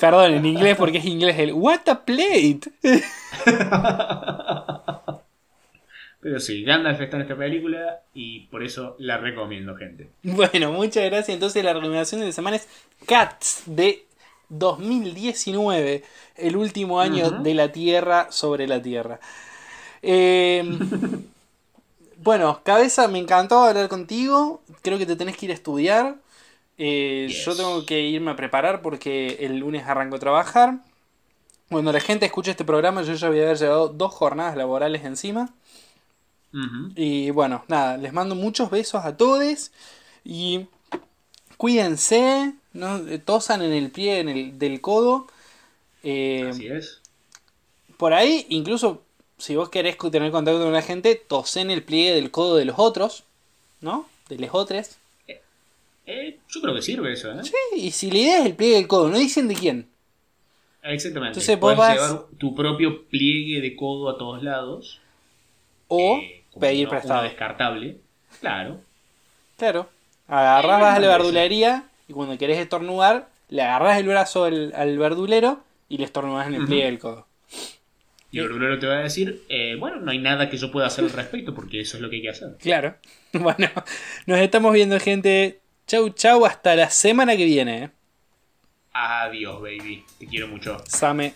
Perdón, en inglés porque es inglés el What a plate. Pero sí, Gandalf está en esta película y por eso la recomiendo, gente. Bueno, muchas gracias. Entonces la recomendación de la semana es Cats de 2019, el último año de la Tierra sobre la Tierra. Eh, bueno, cabeza, me encantó hablar contigo. Creo que te tenés que ir a estudiar. Eh, Yes. Yo tengo que irme a preparar porque el lunes arranco a trabajar. Cuando la gente escuche este programa, yo ya voy a haber llevado dos jornadas laborales encima. Y bueno, nada, les mando muchos besos a todos. Y cuídense, no tosan en el pie en el, del codo. Eh, Así es. por ahí, incluso si vos querés tener contacto con la gente, tosé en el pliegue del codo de los otros, ¿no? De los otros. Eh, yo creo que sirve eso, ¿eh? Sí, y si la idea es el pliegue del codo, no dicen de quién. Exactamente. Entonces Puedes vas- llevar tu propio pliegue de codo a todos lados. O eh, pedir prestado. descartable. Claro. Claro. Agarrás, vas a la verdulería y cuando querés estornudar, le agarrás el brazo al, al verdulero y le estornudás en el pliegue del codo. Y el verdulero te va a decir, eh, bueno, no hay nada que yo pueda hacer al respecto porque eso es lo que hay que hacer. Claro. Bueno, nos estamos viendo, gente. Chau, chau. Hasta la semana que viene. Adiós, baby. Te quiero mucho. Same.